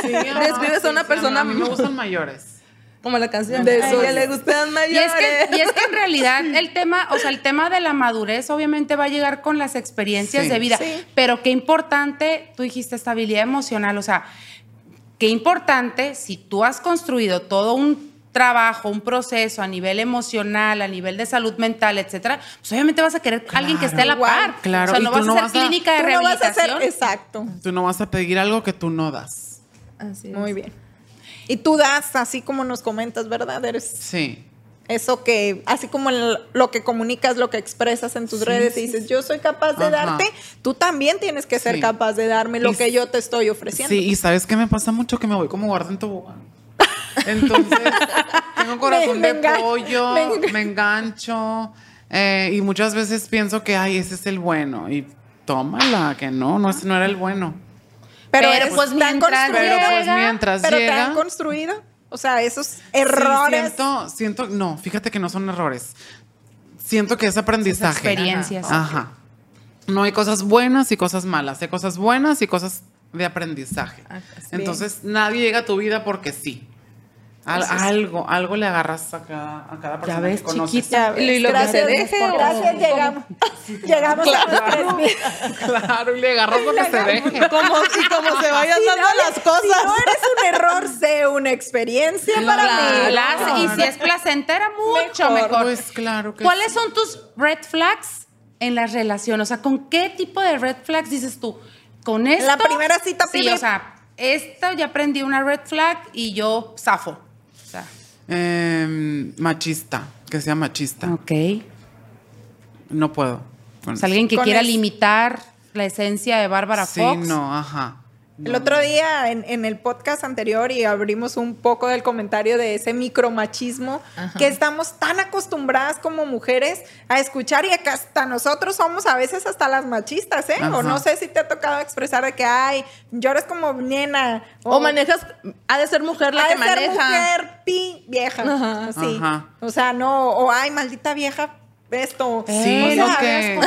Sí, Describes a una persona A mí me gustan mayores. Como la canción De ella le gustan Y mayores. es, que, y es que en realidad el tema, o sea, el tema de la madurez obviamente va a llegar con las experiencias Sí. de vida, Sí. pero qué importante, tú dijiste estabilidad emocional, o sea, qué importante si tú has construido todo un trabajo, un proceso a nivel emocional, a nivel de salud mental, etcétera, pues obviamente vas a querer a alguien que esté a la Igual, par. claro, O sea, no vas no a hacer vas a- clínica de Tú no vas a hacer. Exacto. Tú no vas a pedir algo que tú no das. Así es. Muy bien. Y tú das, así como nos comentas, ¿verdad? Eres Sí. eso que, así como el- lo que comunicas, lo que expresas en tus Sí, redes y dices, yo soy capaz de Ajá. darte, tú también tienes que ser Sí. capaz de darme lo Y que yo te estoy ofreciendo. Sí, y ¿sabes qué me pasa mucho? Que me voy como guarda en tobogán. Entonces, tengo corazón Me- de me pollo, me engan- me engancho eh, y muchas veces pienso que, ay, ese es el bueno. Y tómala, que no, no, ese no era el bueno. Pero, pues tan mientras construido, Pero pues mientras pero llega... han construido. O sea, esos sí, errores. siento, siento, no, fíjate que no son errores. Siento que es aprendizaje. experiencias. Ajá. No hay cosas buenas y cosas malas. Hay cosas buenas y cosas de aprendizaje. Ah, Entonces, nadie llega a tu vida porque sí. Al- algo, algo le agarras a cada, a cada persona ves, que conoces. chiquita. Ya ves, Y lo que gracias, te deje, por- o- gracias, llegamos. Llegamos a los. Claro, y le agarras lo que se deje. Como, y como se vayan Si dando no, las cosas. Si no eres un error, sé una experiencia para mí. Las- y si es placentera, mucho Mejor. mejor. Pues claro que ¿Cuáles sí. son tus red flags en las relaciones? O sea, ¿con qué tipo de red flags dices tú? Con esto. La primera cita, Sí, o sea, esto ya aprendí una red flag y yo zafo. Em, machista, que sea machista. ok. No puedo. con O sea, alguien que quiera limitar la esencia de Bárbara Sí, Fox. no, ajá. El otro día en, en, el podcast anterior y abrimos un poco del comentario de ese micromachismo que estamos tan acostumbradas como mujeres a escuchar y que hasta nosotros somos a veces hasta las machistas, ¿eh? O no sé si te ha tocado expresar de que, ay, lloras como nena. O, manejas, ha de ser mujer la que maneja. Ha de ser mujer, pi, vieja. Sí. O sea, no, o ay, maldita vieja, esto. Sí, lo que...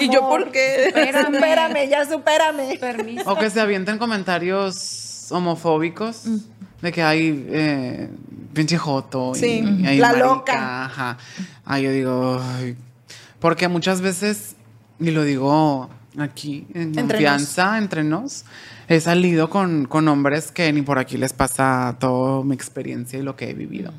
¿Y yo por qué? Espérame, espérame ya supérame. Permiso. O que se avienten comentarios homofóbicos mm. de que hay eh, pinche joto. Sí, y, la loca. Ajá. Ah, yo digo, porque muchas veces, y lo digo aquí en confianza entre nos, he salido con, con hombres que ni por aquí les pasa toda mi experiencia y lo que he vivido.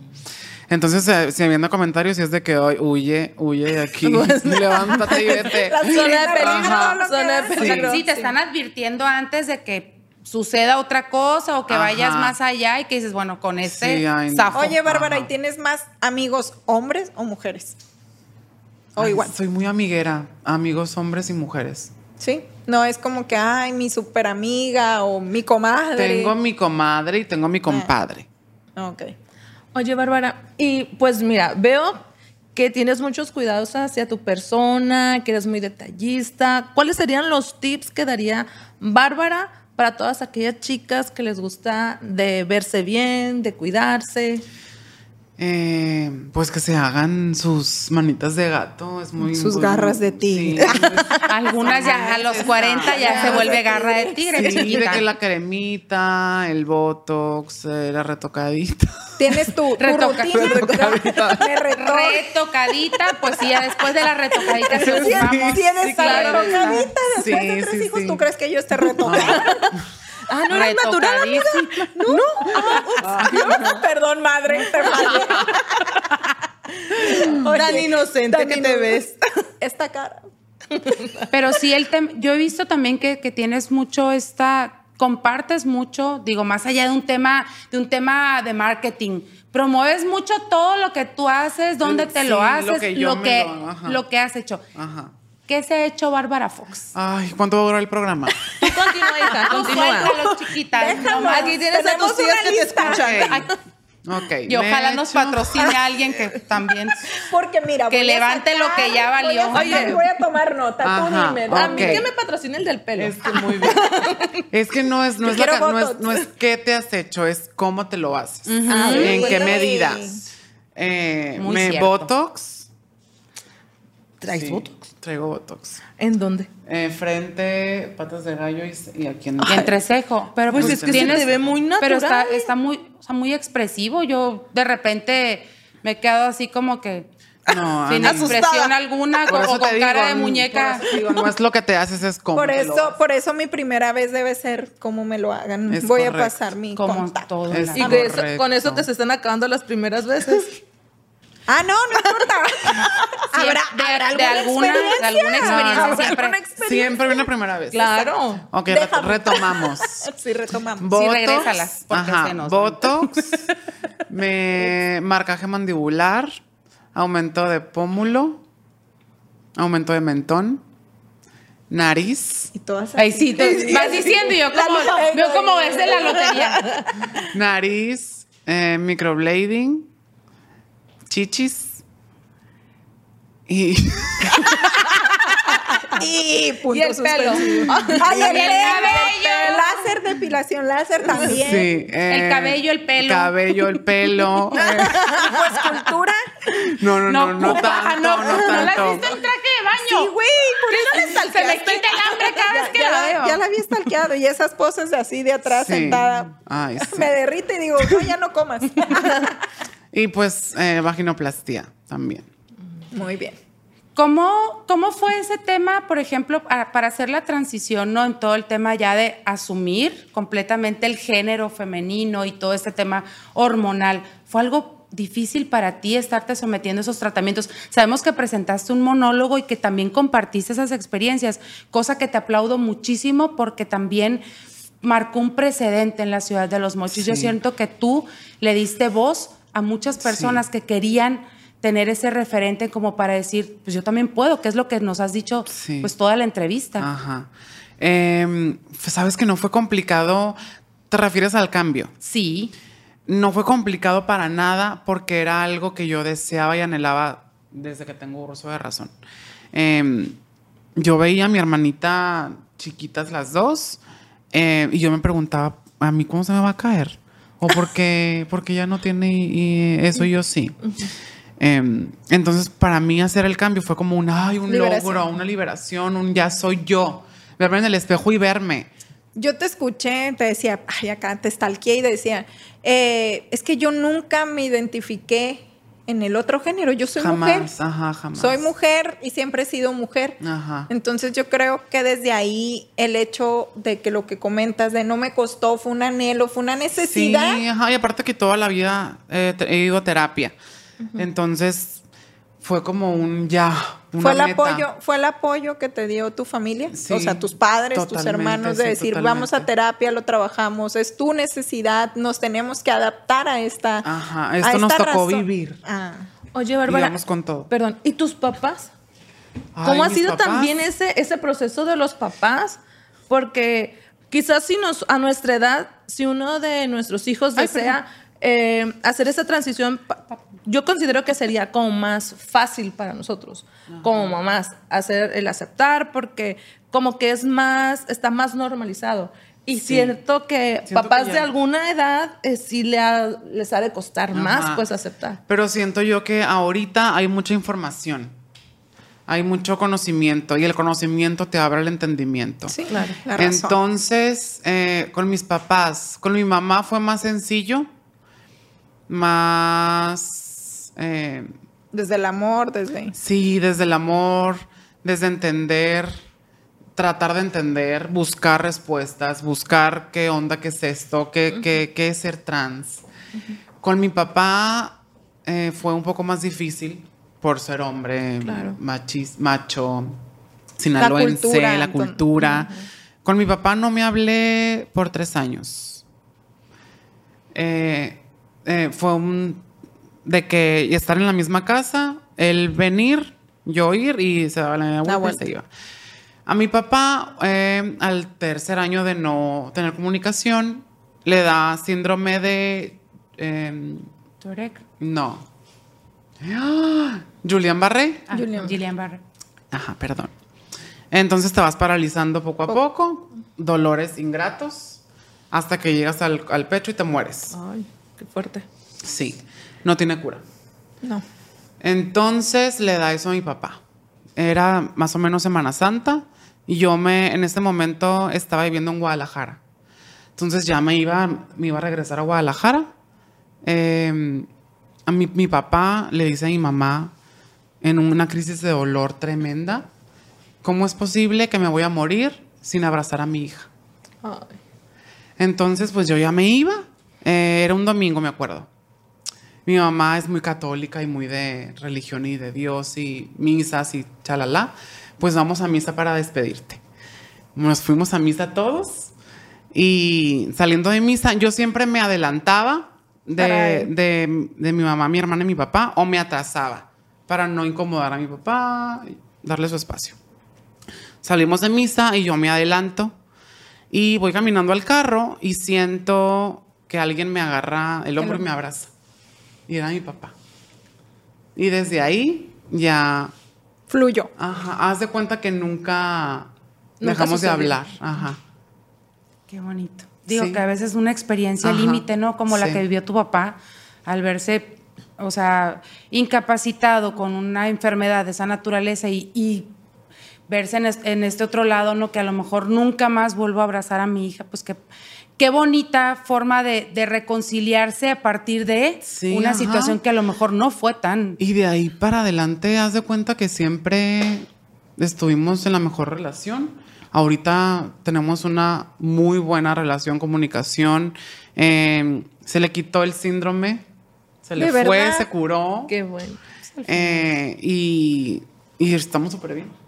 Entonces, eh, si viendo comentarios, y es de que hoy huye, huye de aquí, levántate y vete. La zona de peligro, zona de peligro. Sí. te están advirtiendo antes de que suceda otra cosa o que vayas más allá y que dices, bueno, con este zafo. Oye, Bárbara, ¿y tienes más amigos hombres o mujeres? O igual. Soy muy amiguera, amigos hombres y mujeres. Sí, no es como que, ay, mi super amiga o mi comadre. Tengo mi comadre y tengo mi ah. compadre. Ok. Oye, Bárbara, y pues mira, veo que tienes muchos cuidados hacia tu persona, que eres muy detallista. ¿Cuáles serían los tips que daría Bárbara para todas aquellas chicas que les gusta de verse bien, de cuidarse? Eh, pues que se hagan sus manitas de gato, es muy... Sus garras de tigre. Algunas ya a los 40 ya se vuelve garra de tigre. Sí, de que la cremita, el botox, eh, la retocadita. Tienes tu, retocadita. retocadita, pues sí, ya después de la retocadita se ocupamos. Tienes la retocadita después de tres hijos, ¿tú crees que yo esté retocada? Ah, no era natural. No. no. Ah, Perdón, madre, te Tan inocente que te ves. Esta cara. Pero sí, el yo he visto también que, que tienes mucho esta, compartes mucho, digo, más allá de un tema, de un tema de marketing, promueves mucho todo lo que tú haces, dónde te lo haces, lo que, lo, que, lo que has hecho. Ajá. ¿Qué se ha hecho Bárbara Fox? Ay, ¿cuánto va a durar el programa? continúa, hija, continúa. los chiquitas. aquí tienes a tus tías que te escuchan. Okay. Y ojalá nos patrocine a alguien que también. Porque mira, que levante lo que ya valió. Voy a, Oye, voy a tomar nota. Tú dime. A mí que me patrocine el del pelo. Es que muy bien. es que no es, no es, la, no, es, no es qué te has hecho, es cómo te lo haces. en qué medida. Eh, me botox. ¿Traes botox? Traigo Botox. ¿En dónde? Eh, frente, patas de gallo y, aquí en el entrecejo. Pero pues, es que tienes, se ve muy natural. Pero está, está muy, o sea, muy expresivo. Yo de repente me quedo así como que no, sin expresión alguna o con cara de muñeca. no es lo que te haces, es como. Por eso, por eso mi primera vez debe ser como me lo hagan. Voy a pasar mi como contacto. Todo y con eso te se están acabando las primeras veces. Ah, no, no importa. ¿Habrá, de, alguna, experiencia? alguna experiencia siempre. Siempre una primera vez. Claro. Ok, retomamos. sí, retomamos. Botox, sí, regrésalas. Ajá, Botox, me, marcaje mandibular, aumento de pómulo, aumento de mentón, nariz. Y todas Ahí sí, vas diciendo yo como, veo como es de la lotería. Nariz, eh, microblading, chichis y... y y el pelo. Ay, el, el cabello. Láser, depilación láser también. Sí, el cabello, el pelo. El cabello, el pelo. pues cultura. No, no, no, no, no tanto, no, no, tanto. ¿No la has visto en traje de baño? Sí, güey, por eso le Se me quita el hambre cada vez que ya, la veo. Ya la había stalkeado y esas poses de así de atrás sentada. Ay, sí. Me derrite y digo, no, ya no comas. Y pues eh, vaginoplastia también. Muy bien. ¿Cómo, ¿Cómo fue ese tema, por ejemplo, para hacer la transición, ¿no? En todo el tema ya de asumir completamente el género femenino y todo este tema hormonal. ¿Fue algo difícil para ti estarte sometiendo a esos tratamientos? Sabemos que presentaste un monólogo y que también compartiste esas experiencias, cosa que te aplaudo muchísimo porque también marcó un precedente en la ciudad de Los Mochis. Yo siento que tú le diste voz a muchas personas que querían tener ese referente como para decir, pues yo también puedo, que es lo que nos has dicho pues toda la entrevista. Ajá. Em, Sabes que no fue complicado. ¿Te refieres al cambio? Sí. No fue complicado para nada porque era algo que yo deseaba y anhelaba desde que tengo uso de razón. Em, yo veía a mi hermanita chiquitas las dos eh, y yo me preguntaba, ¿a mí cómo se me va a caer? ¿O por qué, porque ya no tiene y eso y yo sí? Em, entonces, para mí hacer el cambio fue como un, ay, un Liberación. logro, una liberación, un ya soy yo. Verme en el espejo y verme. Yo te escuché, te decía, ay, acá te stalkeé y decía, eh, es que yo nunca me identifiqué en el otro género, yo soy mujer. Jamás, ajá, jamás. Soy mujer y siempre he sido mujer. Ajá. Entonces yo creo que desde ahí el hecho de que lo que comentas de no me costó fue un anhelo, fue una necesidad. Sí, ajá, y aparte que toda la vida eh, he ido a terapia. Entonces fue como un ya. Una fue el meta. apoyo, fue el apoyo que te dio tu familia, Sí, o sea, tus padres, tus hermanos de decir, vamos a terapia, lo trabajamos, es tu necesidad, nos tenemos que adaptar a esta. Ajá, a esto nos esta tocó razón. vivir. Ah. Oye, Bárbara. vamos con todo. Perdón, ¿y tus papás? Ay, ¿Cómo ha sido papás. también ese, ese proceso de los papás? Porque quizás si nos, a nuestra edad, si uno de nuestros hijos Ay, desea eh, hacer esa transición, yo considero que sería como más fácil para nosotros, como mamás, hacer el aceptar, porque como que es más, está más normalizado. Y Sí. siento que Siento papás que de alguna edad eh, sí le ha- les ha de costar más, pues, aceptar. Pero siento yo que ahorita hay mucha información. Hay mucho conocimiento y el conocimiento te abre el entendimiento. Sí, Claro. la razón. Entonces, eh, con mis papás, con mi mamá fue más sencillo, más, eh, desde el amor, desde... sí, desde el amor, desde entender, tratar de entender, buscar respuestas, buscar qué onda, qué es esto, qué, qué- qué es ser trans. Con mi papá eh, fue un poco más difícil por ser hombre, Claro. machis, macho, sinaloense, cultura, la cultura. Con mi papá no me hablé por tres años. Eh, eh, fue un de que estar en la misma casa, él venir, yo ir y se daba la vuelta y vuelta. se iba. A mi papá, eh, al tercer año de no tener comunicación, le da síndrome de... eh, Turek. no. ¡Ah! Julián Barré. Ah, Julián. Gillian Barrett. Ajá, perdón. Entonces te vas paralizando poco a poco, dolores ingratos, hasta que llegas al, al pecho y te mueres. Ay, qué fuerte. Sí, no tiene cura. No. Entonces le da eso a mi papá. Era más o menos Semana Santa y yo me, en este momento estaba viviendo en Guadalajara. Entonces ya me iba, me iba a regresar a Guadalajara. Eh, a mi, mi papá le dice a mi mamá en una crisis de dolor tremenda, ¿cómo es posible que me voy a morir sin abrazar a mi hija? Ay. Entonces, pues yo ya me iba. Eh, era un domingo, me acuerdo. Mi mamá es muy católica y muy de religión y de Dios y misas y chalala. Pues vamos a misa para despedirte. Nos fuimos a misa todos y saliendo de misa, yo siempre me adelantaba de, de- de mi mamá, mi hermana y mi papá o me atrasaba para no incomodar a mi papá, y darle su espacio. Salimos de misa y yo me adelanto y voy caminando al carro y siento que alguien me agarra el hombro y me abraza. Y era mi papá. Y desde ahí ya, Fluyó. ajá, haz de cuenta que nunca, Nunca dejamos de hablar. Ajá. Qué bonito. Digo Sí. que a veces una experiencia límite, ¿no? Como la que vivió tu papá al verse, o sea, incapacitado con una enfermedad de esa naturaleza y, y verse en, es- en este otro lado, ¿no? Que a lo mejor nunca más vuelvo a abrazar a mi hija, pues qué, qué bonita forma de, de reconciliarse a partir de Sí, una ajá. situación que a lo mejor no fue tan... Y de ahí para adelante, haz de cuenta que siempre estuvimos en la mejor relación. Ahorita tenemos una muy buena relación, comunicación. Eh, se le quitó el síndrome, se le ¿De fue, verdad? se curó. Qué bueno. Eh, y, y estamos súper bien.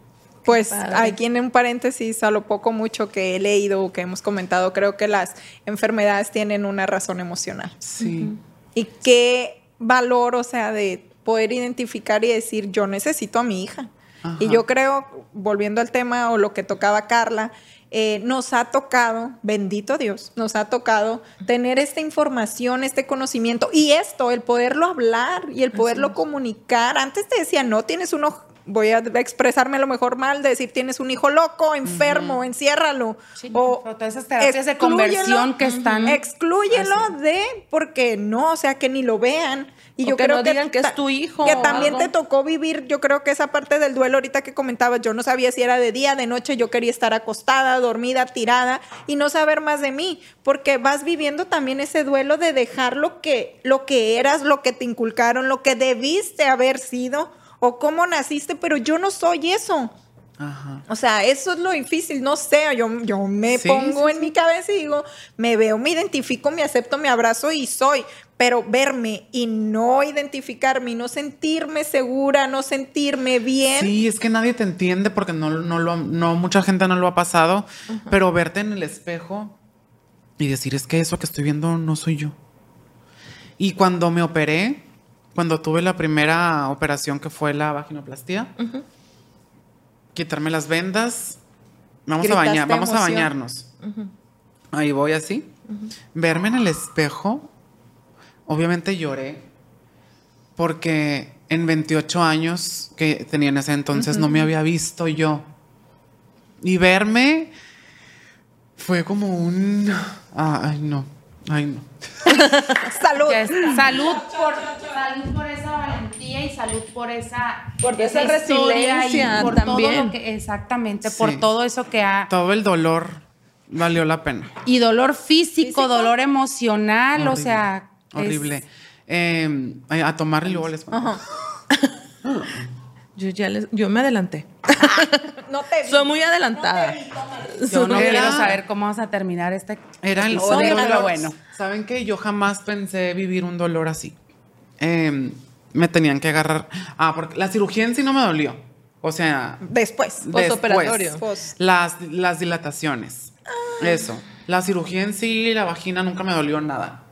Pues aquí en un paréntesis, a lo poco mucho que he leído o que hemos comentado, creo que las enfermedades tienen una razón emocional. Sí. Y qué valor, o sea, de poder identificar y decir, yo necesito a mi hija. Y yo creo, volviendo al tema o lo que tocaba Carla, eh, nos ha tocado, bendito Dios, nos ha tocado tener esta información, este conocimiento y esto, el poderlo hablar y el poderlo comunicar. Antes te decía, no, tienes uno, voy a expresarme a lo mejor mal, de decir, tienes un hijo loco, enfermo, enciérralo. Sí, o todas esas terapias de conversión que están- Exclúyelo de, porque no, o sea, que ni lo vean. Y O yo que creo no que, digan que es tu hijo Que también algo. te tocó vivir, yo creo que esa parte del duelo ahorita que comentabas, yo no sabía si era de día, de noche, yo quería estar acostada, dormida, tirada y no saber más de mí, porque vas viviendo también ese duelo de dejar lo que, lo que eras, lo que te inculcaron, lo que debiste haber sido o cómo naciste, pero yo no soy eso. Ajá. O sea, eso es lo difícil, no sé, yo, yo me Sí, pongo sí, en mi cabeza y digo, me veo, me identifico, me acepto, me abrazo y soy, pero verme y no identificarme y no sentirme segura, no sentirme bien. Sí, es que nadie te entiende porque no, no lo, no, mucha gente no lo ha pasado, pero verte en el espejo y decir, es que eso que estoy viendo no soy yo. Y cuando me operé, cuando tuve la primera operación que fue la vaginoplastia, quitarme las vendas, vamos a bañar, vamos a bañarnos. Ahí voy así. Verme en el espejo, obviamente lloré porque en 28 años que tenía en ese entonces no me había visto yo. Y verme fue como un... ah, Ay, no. Ay, no. Salud. Salud por, salud por esa valentía y salud por esa, Por esa resiliencia y por todo también. lo que exactamente por todo eso que ha Todo el dolor valió la pena. y dolor físico, ¿Físico? dolor emocional, o Horrible, es-. Eh, a tomar y luego les Ajá. Yo ya les, yo me adelanté. No te vi. Soy muy adelantada. yo no Era- quiero saber cómo vamos a terminar este Era el dolor. pero bueno. ¿Saben qué? Yo jamás pensé vivir un dolor así. Eh, me tenían que agarrar. Ah, porque la cirugía en sí no me dolió. O sea, Después. Postoperatorio. después, Pos- las, las dilataciones. Eso. La cirugía en sí, la vagina nunca me dolió nada.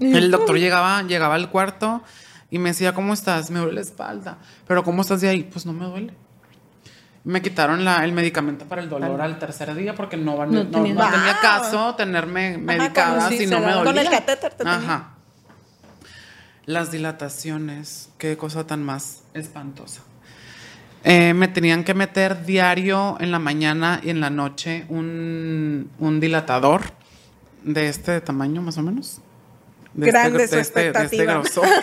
El doctor llegaba, llegaba al cuarto y me decía, ¿cómo estás? Me duele la espalda. Pero ¿cómo estás de ahí? Pues no me duele. Me quitaron la- el medicamento para el dolor al tercer día porque no, no, No no- tenía- Wow. caso tenerme medicada si no me dolía. con el catéter te tenía. Ajá. Las dilataciones, qué cosa tan más espantosa. Eh, me tenían que meter diario en la mañana y en la noche un, un dilatador de este tamaño más o menos. De de este, de este expectativa. grosor.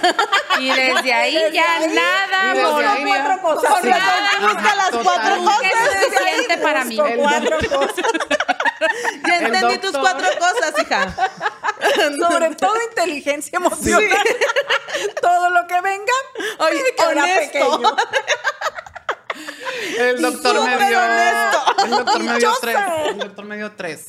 Y desde ahí ya nada Y desde volvió. ahí- Cuatro cosas. Con Nada. nada. Las Total. cuatro cosas. suficiente para mí. Cuatro cosas. Ya entendí tus cuatro cosas, hija. Sobre todo inteligencia emocional. Todo lo que venga. Oye, honesto. pequeño. El doctor me dio. honesto. El doctor me dio tres. El doctor me dio tres.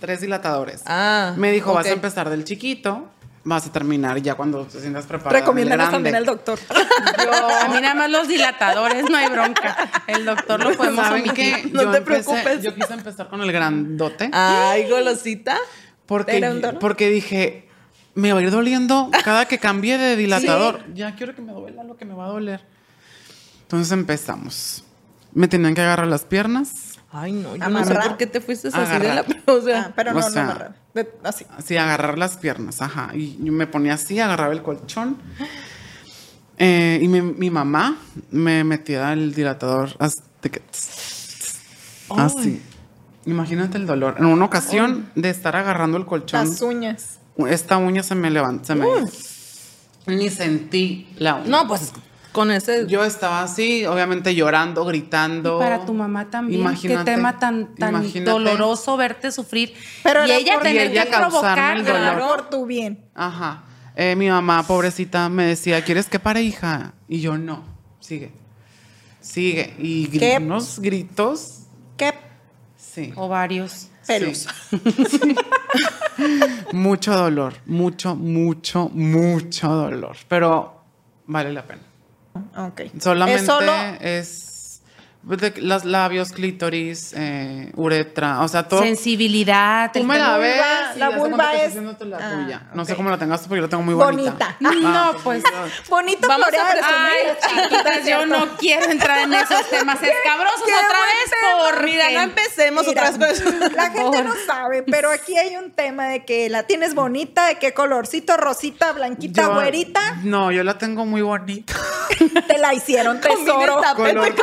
Tres dilatadores. Ah, me dijo, vas a empezar del chiquito, vas a terminar ya cuando te sientas preparada. Recomiéndanos también al doctor. A mí nada más los dilatadores, no hay bronca. El doctor lo podemos ¿Saben qué? No Yo te empecé- preocupes. Yo quise empezar con el grandote. Ay, golosita. Porque, porque dije, me va a ir doliendo cada que cambie de dilatador. Ya quiero que me duela lo que me va a doler. Entonces empezamos. Me tenían que agarrar las piernas, Ay, no, yo no Amarrar. sé por qué te fuiste así de la... O sea, Ah, pero O no, sea, no amarrar. De- así. así, agarrar las piernas, ajá. Y yo me ponía así, agarraba el colchón. Eh, y mi, mi mamá me metía el dilatador así. Imagínate el dolor. En una ocasión de estar agarrando el colchón, Las uñas. esta uña se me se me... Ni sentí la uña. no, pues con ese... Yo estaba así, obviamente llorando, gritando. Y para tu mamá también. Imagínate, Qué tema tan, tan imagínate. doloroso verte sufrir. Pero y ella por- tener y ella que provocar el dolor. Por tu bien. Ajá. Eh, mi mamá, pobrecita, me decía, ¿quieres que pare, hija? Y yo, no, sigue. Sigue. Y unos gritos. Qué Sí. ovarios. pelos. Sí. mucho dolor, mucho, mucho, mucho dolor. Pero vale la pena. Ok. Solamente Es solo es los labios, clítoris, eh, uretra, o sea, todo. Sensibilidad. Tú me la ves la vulva es- la Ah, tuya. No sé cómo la tengas tú, porque yo la tengo muy bonita. Bonita. No, pues. Bonito Vamos a floreado. presumir. Ay, chiquitas, yo no quiero entrar en esos temas escabrosos qué otra vez tema. porque Mira, no empecemos Mira, otras cosas. La gente no sabe, pero aquí hay un tema de que la tienes bonita, de qué colorcito, rosita, blanquita, Yo- güerita. No, yo la tengo muy bonita. Te la hicieron tesoro. Color-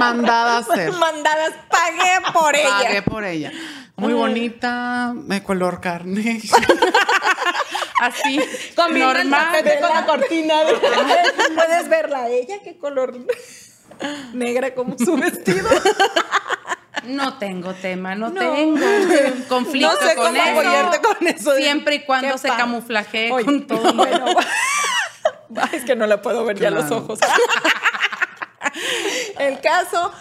mandada a hacer. Mandadas, pagué por ella. Pagué por ella. Muy bonita, de color carne. así, el normal. con la cortina. Puedes verla a ella, qué color negra como su vestido. No tengo tema, no, No. tengo conflicto No sé con cómo eso. apoyarte con eso. Siempre y cuando se camuflaje con todo. Bueno, es que no la puedo ver ya los ojos. El caso,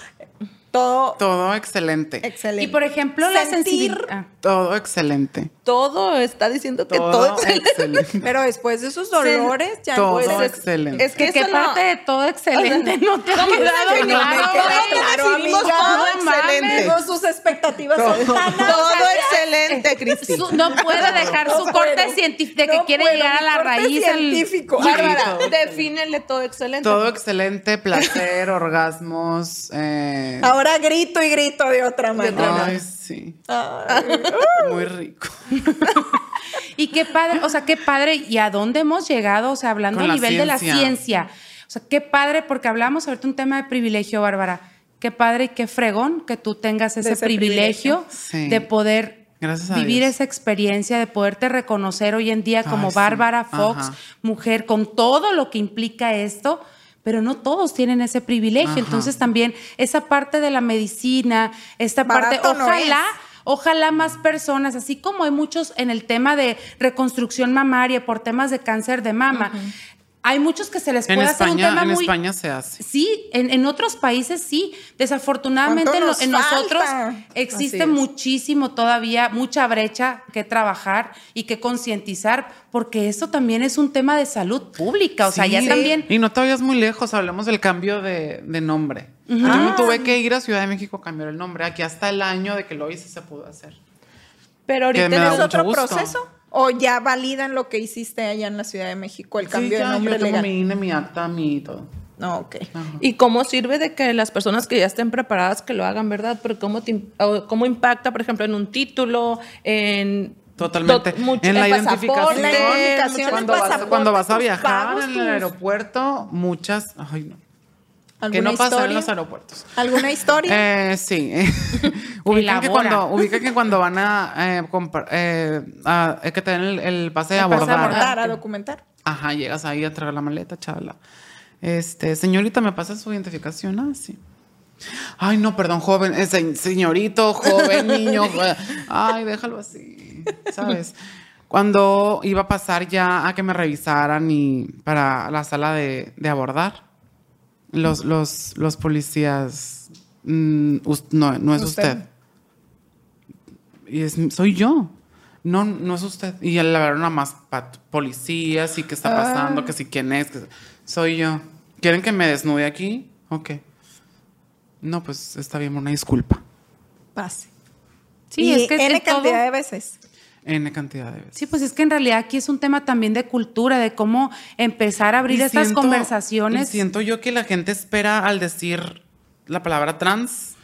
todo Todo excelente. excelente. Y por ejemplo, la Sentir, sensibilidad. Todo excelente. Todo está diciendo que todo, Todo es excelente. Pero después de esos dolores, ya Todo puedes- excelente. Es que Que qué eso no- parte de todo excelente no te ha ¿Cómo quedado que no claro? queda ¿Cómo claro, todo No excelente? Sus expectativas son tan Todo excelente, Cristi. No puede dejar su No corte puedo. científico de que No quiere puedo, llegar a la corte raíz. científico. Bárbara, defínele todo excelente. Todo excelente, placer, orgasmos. eh, Ahora grito y grito de otra manera. Ay, sí. Ay. Muy rico. Y qué padre, o sea, qué padre y a dónde hemos llegado, o sea, hablando Con a nivel de la ciencia. O sea, qué padre, porque hablamos ahorita un tema de privilegio, Bárbara. Qué padre y qué fregón que tú tengas ese, ese privilegio, privilegio. Sí. de poder Gracias vivir esa experiencia, de poderte reconocer hoy en día como Ay, sí. Bárbara Fox, Ajá. mujer, con todo lo que implica esto. Pero no todos tienen ese privilegio. Ajá. Entonces también esa parte de la medicina, esta parte, Barato no ojalá, es. Ojalá más personas, así como hay muchos en el tema de reconstrucción mamaria por temas de cáncer de mama, hay muchos que se les En puede hacer un tema en muy... España se hace. Sí, en, en otros países sí. Desafortunadamente en, ¿Cuánto lo- nos en nosotros existe es. muchísimo todavía, mucha brecha que trabajar y que concientizar, porque eso también es un tema de salud pública. O sea, ya Sí. también... Y no te vayas muy lejos, hablemos del cambio de, de nombre. Yo me tuve que ir a Ciudad de México a cambiar el nombre. Aquí hasta el año de que lo hice se pudo hacer. Pero ahorita en ¿Es otro gusto. proceso? ¿O ya validan lo que hiciste allá en la Ciudad de México, el cambio sí, de ya, nombre yo tengo legal? mi INE, mi acta, mi todo. No, ok. ¿Y cómo sirve de que las personas que ya estén preparadas que lo hagan, verdad? Porque cómo, te cómo impacta, por ejemplo, en un título, en... Totalmente. to- mucho- en la identificación. la identificación, Cuando vas, cuando vas a viajar pagos, en el aeropuerto, muchas. Ay, no. Que ¿Alguna no pasa en los aeropuertos. ¿Alguna historia? Eh, sí. ubican, que cuando, ubican que cuando van a, eh, comprar, eh, a- eh, que te den el, el pase de El pase de abordar. Abordar, a documentar. Ajá, llegas ahí a traer la maleta, chavala. Este, señorita, ¿me pasa su identificación? Ah, sí. Ay, no, perdón, joven, eh, se- señorito, joven, niño. eh, Ay, déjalo así, ¿sabes? Cuando iba a pasar ya a que me revisaran y para la sala de, de abordar, los, los, los policías, mm, no, no es Usted. usted. Y es, soy yo. No, no es usted. Y la verdad, nada más policías y qué está pasando, que si quién es. que- soy yo. ¿Quieren que me desnude aquí? Ok. No, pues está bien, una disculpa. Pase. Sí, y es que N en todo- cantidad de veces. N cantidad de veces. Sí, pues es que en realidad aquí es un tema también de cultura, de cómo empezar a abrir Y estas siento- conversaciones. y siento yo que la gente espera al decir la palabra trans,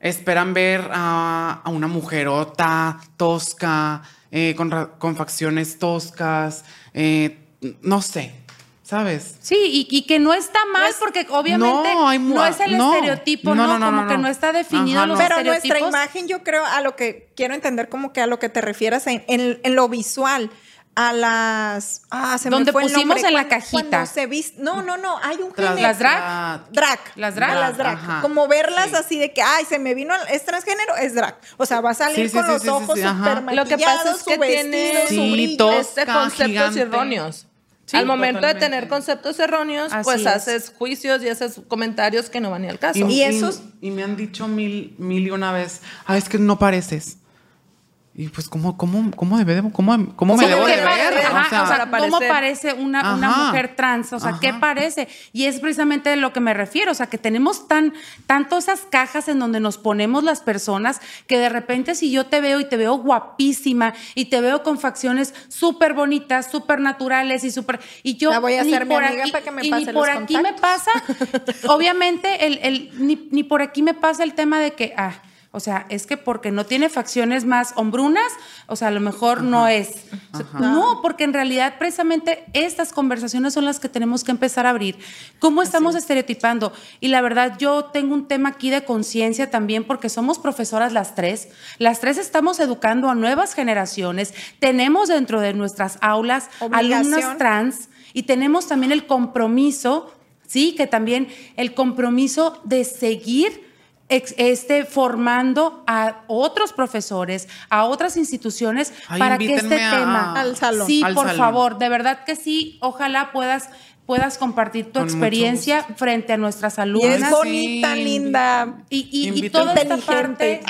esperan ver a, a una mujerota tosca, eh, con, con facciones toscas, eh, no sé, ¿sabes? Sí, y, y que no está mal, porque obviamente No, hay es el no. estereotipo, No, ¿no? no, no, como no, que no. está definido Ajá, los no. Pero estereotipos. nuestra imagen, yo creo, a lo que quiero entender como que a lo que te refieras en, en- en lo visual, a las... Ah, se me Donde fue el pusimos nombre. en la cajita. cuando se vis- no, no, no, hay un género. Las drag. Drag. Las drag. A Las drag. Ajá. Como verlas Sí. así de que, ay, se me vino, es transgénero, es drag. O sea, va a salir Sí, sí, con sí, los ojos súper Lo que pasa es que tiene- su Sí, brillo. este conceptos gigante. erróneos. Sí, Al momento de tener conceptos erróneos, Así pues es. haces juicios y haces comentarios que no van ni al caso. Y esos- Y me han dicho mil, mil y una vez, ah, es que no pareces. Y pues, ¿cómo, cómo, cómo, debe de- cómo, cómo me debo ¿qué de parece? ver? Ajá, O sea, o sea, ¿cómo parece una, una mujer trans? O sea, ¿qué parece? Y es precisamente de lo que me refiero. O sea, que tenemos tan, tanto esas cajas en donde nos ponemos las personas que de repente si yo te veo y te veo guapísima y te veo con facciones súper bonitas, súper naturales y súper... Y yo La voy a ni hacer mi por amiga aquí- para que me y pase ni los por aquí me pasa, obviamente, el, el- ni, ni por aquí me pasa el tema de que, ah, o sea, es que porque no tiene facciones más hombrunas, o sea, a lo mejor no es. O sea, No, porque en realidad precisamente estas conversaciones son las que tenemos que empezar a abrir. ¿Cómo estamos estereotipando? Y la verdad, yo tengo un tema aquí de conciencia también porque somos profesoras las tres. Las tres estamos educando a nuevas generaciones. Tenemos dentro de nuestras aulas Obligación. alumnas trans y tenemos también el compromiso, sí, que también el compromiso de seguir este, formando a otros profesores, a otras instituciones Ay, para que este a- tema Al salón. Sí, Al por salón. favor, de verdad que sí, ojalá puedas puedas compartir tu Con experiencia frente a nuestras Y es alumnas. bonita, Sí. linda. Y, y- toda esta parte,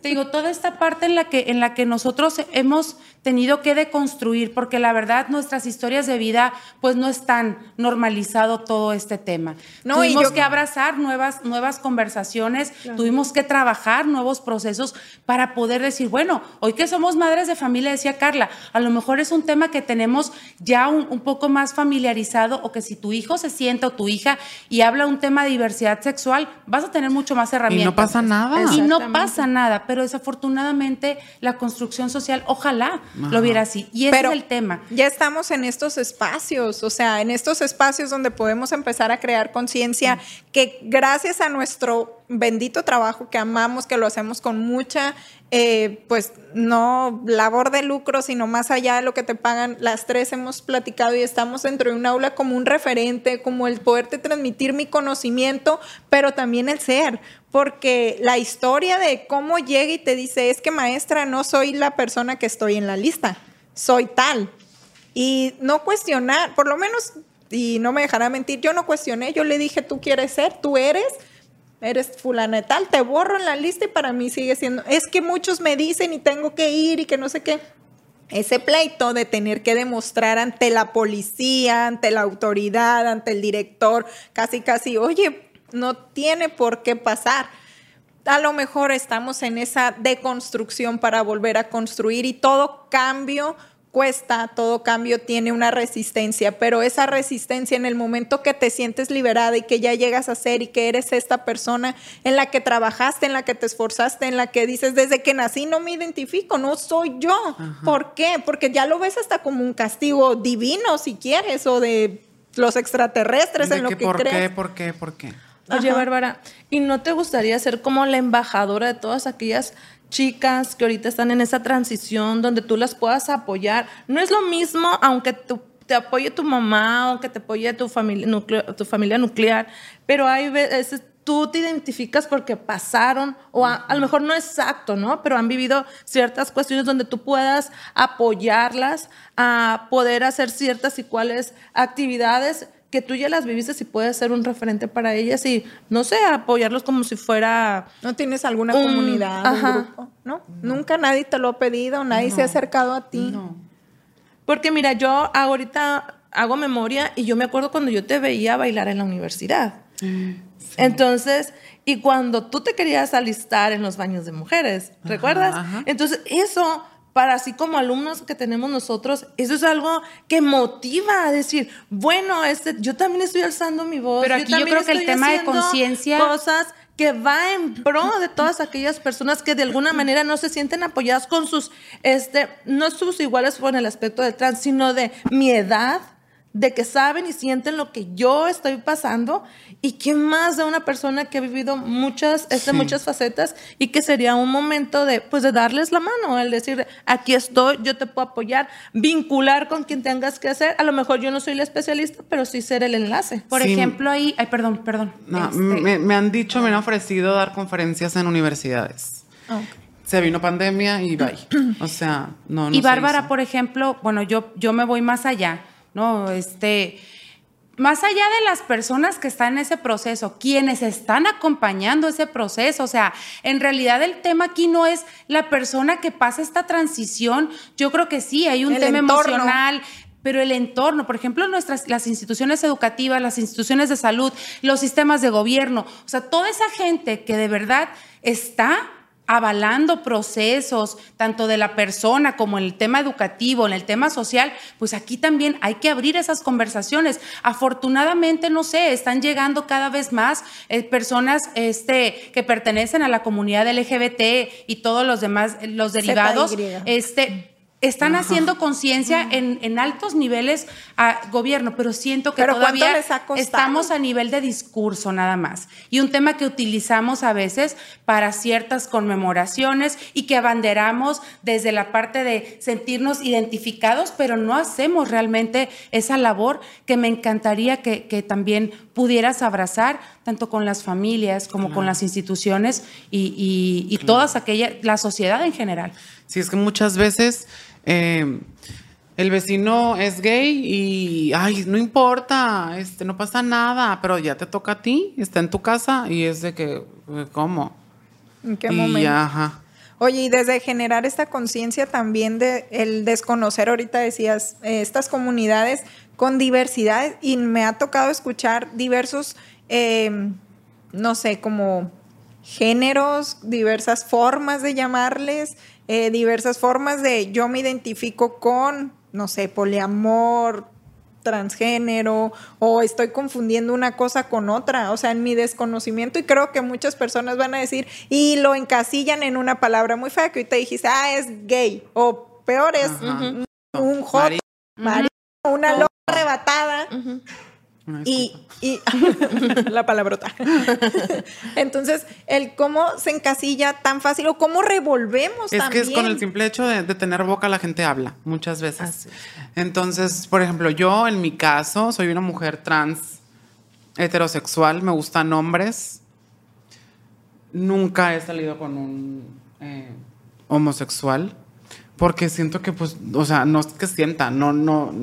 te digo, toda esta parte en la que en la que nosotros hemos tenido que deconstruir, porque la verdad nuestras historias de vida, pues no están normalizado todo este tema. No, y tuvimos yo- que abrazar nuevas, nuevas conversaciones, tuvimos que trabajar nuevos procesos para poder decir, bueno, hoy que somos madres de familia, decía Carla, a lo mejor es un tema que tenemos ya un, un poco más familiarizado o que si tu hijo se sienta o tu hija y habla un tema de diversidad sexual, vas a tener mucho más y herramientas. no pasa nada. Y no pasa nada, pero desafortunadamente la construcción social, ojalá lo viera así. Y ese Pero es el tema. Ya estamos en estos espacios, o sea, en estos espacios donde podemos empezar a crear conciencia que gracias a nuestro bendito trabajo que amamos, que lo hacemos con mucha, eh, pues no labor de lucro, sino más allá de lo que te pagan, las tres hemos platicado y estamos dentro de un aula como un referente, como el poderte transmitir mi conocimiento, pero también el ser, porque la historia de cómo llega y te dice, es que maestra, no soy la persona que estoy en la lista, soy tal. Y no cuestionar, por lo menos, y no me dejará mentir, yo no cuestioné, yo le dije, tú quieres ser, tú eres, eres fulana de tal, te borro en la lista y para mí sigue siendo, es que muchos me dicen y tengo que ir y que no sé qué. Ese pleito de tener que demostrar ante la policía, ante la autoridad, ante el director, casi, casi, oye, no tiene por qué pasar. A lo mejor estamos en esa deconstrucción para volver a construir y todo cambio cuesta, todo cambio tiene una resistencia, pero esa resistencia en el momento que te sientes liberada y que ya llegas a ser y que eres esta persona en la que trabajaste, en la que te esforzaste, en la que dices, desde que nací no me identifico, no soy yo. ¿Por qué? Porque ya lo ves hasta como un castigo divino, si quieres, o de los extraterrestres ¿De en lo que ¿Por qué? ¿Por qué? ¿Por qué? Oye. Bárbara, ¿y no te gustaría ser como la embajadora de todas aquellas chicas que ahorita están en esa transición donde tú las puedas apoyar? No es lo mismo aunque tú- te apoye tu mamá o que te apoye tu familia, nucleo- tu familia nuclear, pero hay veces tú te identificas porque pasaron, o a, a lo mejor no exacto, ¿no? Pero han vivido ciertas cuestiones donde tú puedas apoyarlas a poder hacer ciertas y cuáles actividades que tú ya las viviste y puedes ser un referente para ellas y, no sé, apoyarlos como si fuera... ¿No tienes alguna Un- comunidad, ajá. un grupo? ¿No? Nunca nadie te lo ha pedido, nadie se ha acercado a ti. No. Porque mira, yo ahorita hago memoria y yo me acuerdo cuando yo te veía bailar en la universidad. Entonces, y cuando tú te querías alistar en los baños de mujeres, ¿recuerdas? ajá. Entonces, eso, para así como alumnos que tenemos nosotros, eso es algo que motiva a decir, bueno, este, yo también estoy alzando mi voz. Pero aquí yo también creo que el tema de conciencia- Cosas que va en pro de todas aquellas personas que de alguna manera no se sienten apoyadas con sus, este, no sus iguales con el aspecto del trans, sino de mi edad, de que saben y sienten lo que yo estoy pasando y que más de una persona que ha vivido muchas, este, Sí. muchas facetas y que sería un momento de, pues, de darles la mano, el decir, aquí estoy, yo te puedo apoyar, vincular con quien tengas que hacer. A lo mejor yo no soy la especialista, pero sí ser el enlace. Por Sí. ejemplo, ahí, ay, perdón, perdón. No, Este, me, me han dicho, me han ofrecido dar conferencias en universidades. Se vino pandemia y bye. O sea, no, no y se Bárbara, hizo. por ejemplo, bueno, yo, yo me voy más allá, ¿no? Este, más allá de las personas que están en ese proceso, quienes están acompañando ese proceso, o sea, en realidad el tema aquí no es la persona que pasa esta transición, yo creo que sí, hay un El tema entorno. emocional, pero el entorno, por ejemplo, nuestras las instituciones educativas, las instituciones de salud, los sistemas de gobierno, o sea, toda esa gente que de verdad está avalando procesos, tanto de la persona como en el tema educativo, en el tema social, pues aquí también hay que abrir esas conversaciones. Afortunadamente, no sé, están llegando cada vez más eh, personas este, que pertenecen a la comunidad LGBT y todos los demás, eh, los derivados, este, están haciendo conciencia en, en altos niveles a gobierno, pero siento que Pero ¿cuánto todavía estamos a nivel de discurso nada más. Y un tema que utilizamos a veces para ciertas conmemoraciones y que abanderamos desde la parte de sentirnos identificados, pero no hacemos realmente esa labor que me encantaría que, que también pudieras abrazar, tanto con las familias como con las instituciones y, y, y todas aquellas, la sociedad en general. Sí, es que muchas veces eh, el vecino es gay y, ay, no importa, este, no pasa nada, pero ya te toca a ti, está en tu casa y es de que, eh, ¿cómo? ¿En qué y momento? ajá. Oye, y desde generar esta conciencia también de el desconocer, ahorita decías, eh, estas comunidades con diversidad, y me ha tocado escuchar diversos, eh, no sé, como géneros, diversas formas de llamarles, eh, diversas formas de yo me identifico con, no sé, poliamor, transgénero o estoy confundiendo una cosa con otra, o sea, en mi desconocimiento y creo que muchas personas van a decir y lo encasillan en una palabra muy fea que ahorita dijiste, ah, es gay o peor es Ajá. un, un Mari- una loca arrebatada. Una Y, la palabrota. Entonces, el cómo se encasilla tan fácil o cómo revolvemos Es que también. es con el simple hecho de, de tener boca la gente habla muchas veces. Así. Entonces, por ejemplo, yo en mi caso soy una mujer trans heterosexual, me gustan hombres. Nunca he salido con un eh, homosexual porque siento que, pues, o sea, no es que sienta, no, no,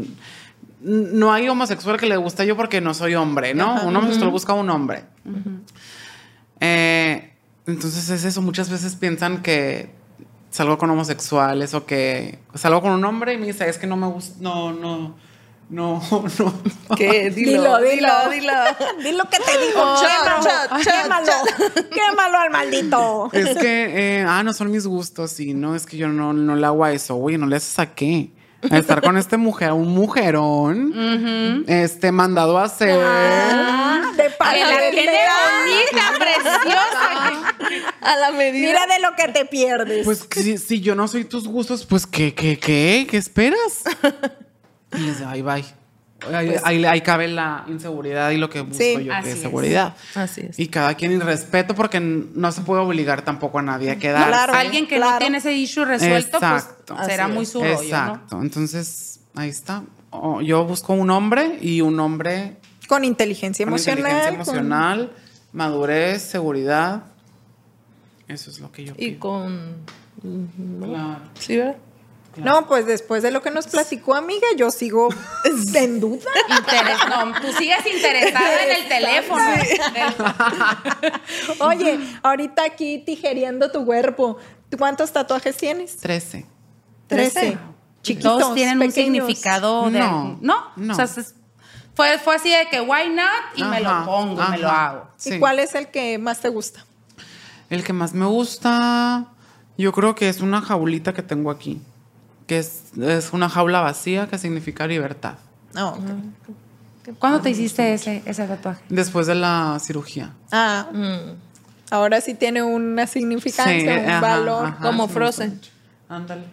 no hay homosexual que le guste yo porque no soy hombre, ¿no? Un homosexual busca un hombre. Eh, entonces es eso, muchas veces piensan que salgo con homosexuales o que salgo con un hombre y me dice, es que no me gusta, no, no, no, no. ¿Qué? Dilo, Dilo, dilo. dilo, dilo. Que te digo, Oh, quémalo, quémalo al maldito. Es que, eh, ah, no son mis gustos y no, es que yo no, no le hago a eso. Oye, ¿no le haces a qué? A estar con este mujer, un mujerón, este, mandado a hacer. Ah, de la tiene bonita, preciosa. A la medida. Mira de lo que te pierdes. Pues si, si yo no soy tus gustos, pues ¿qué, qué, qué? ¿Qué esperas? Y digo, ahí bye. Ahí, ahí- ahí cabe la inseguridad y lo que busco Sí, yo, que es es. seguridad. Así es. Y cada quien y respeto porque no se puede obligar tampoco a nadie a quedarse. Claro. Alguien que no tiene ese issue resuelto, Exacto. pues será Así muy es. su rollo, ¿no? Exacto. Entonces, ahí está. Oh, yo busco un hombre y un hombre con inteligencia con emocional. inteligencia con- emocional, madurez, seguridad. Eso es lo que yo Y pido. con. Claro. ¿Sí, verdad? No, pues después de lo que nos platicó, amiga, yo sigo en duda. Interes- no, tú sigues interesada en el teléfono. Oye, ahorita aquí tijereando tu cuerpo. ¿Tú ¿Cuántos tatuajes tienes? Trece. Trece. Chiquitos, Todos tienen un significado de. No, No, no. O sea, es- fue, fue así de que, why not? Y me lo pongo, me lo hago. ¿Y cuál es el que más te gusta? El que más me gusta, yo creo que es una jaulita que tengo aquí. Que es, es una jaula vacía que significa libertad. No. ¿Cuándo te hiciste ese, ese tatuaje? Después de la cirugía. Ah, ahora sí tiene una significancia, un ajá, valor. ajá, Como Frozen. Ándale.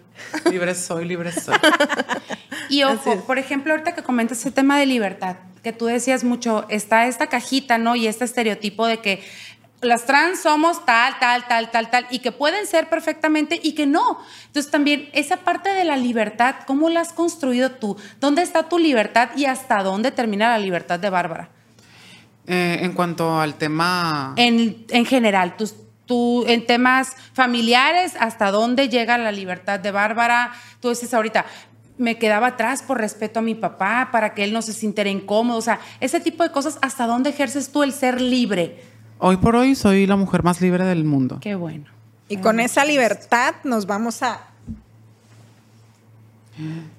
Libre soy, libre soy. Y ojo, por ejemplo, ahorita que comentas ese tema de libertad, que tú decías mucho, está esta cajita, ¿no? Y este estereotipo de que las trans somos tal, tal, tal, tal, tal, y que pueden ser perfectamente y que no. Entonces también esa parte de la libertad, ¿cómo la has construido tú? ¿Dónde está tu libertad y hasta dónde termina la libertad de Bárbara? Eh, en cuanto al tema... En, en general, tus, tú, en temas familiares, ¿hasta dónde llega la libertad de Bárbara? Tú dices ahorita, me quedaba atrás por respeto a mi papá, para que él no se sintiera incómodo. O sea, ese tipo de cosas, ¿hasta dónde ejerces tú el ser libre? Hoy por hoy soy la mujer más libre del mundo. Qué bueno. Y con esa libertad nos vamos a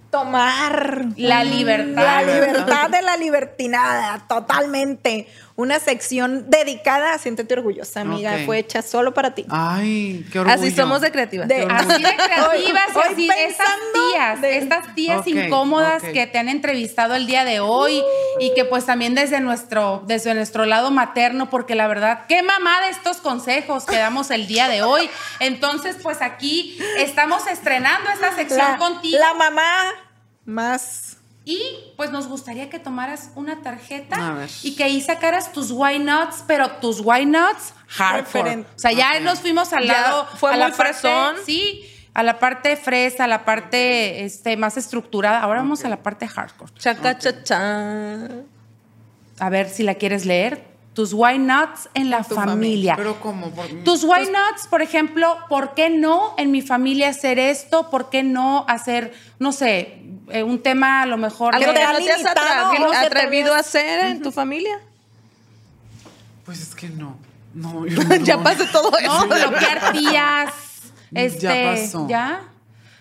tomar La libertad. La libertad de la libertinada, totalmente. Una sección dedicada, siéntete orgullosa, amiga, fue hecha solo para ti. Ay, qué orgullo. Así somos de creativas. De- Así de creativas y así estas tías, de- estas tías incómodas que te han entrevistado el día de hoy y que pues también desde nuestro, desde nuestro lado materno, porque la verdad, qué mamá de estos consejos que damos el día de hoy. Entonces, pues aquí estamos estrenando esta sección la, contigo. la mamá más Y pues nos gustaría que tomaras una tarjeta y que ahí sacaras tus why nots, pero tus why nots hardcore. O sea, ya nos fuimos al Ya lado. fue a la fresón. Sí, a la parte fresa, a la parte este, más estructurada. Ahora vamos a la parte hardcore. Chaca, cha, cha. A ver si la quieres leer. Tus why nots en la tu familia. Pero como por Tus why nots, por ejemplo, ¿por qué no en mi familia hacer esto? ¿Por qué no hacer, no sé, eh, un tema a lo mejor ¿Algo que no te has atrevido a hacer en tu familia? Pues es que no. No, yo ya no. pasé todo eso. No, bloquear tías. Este, Ya pasó. ¿Ya?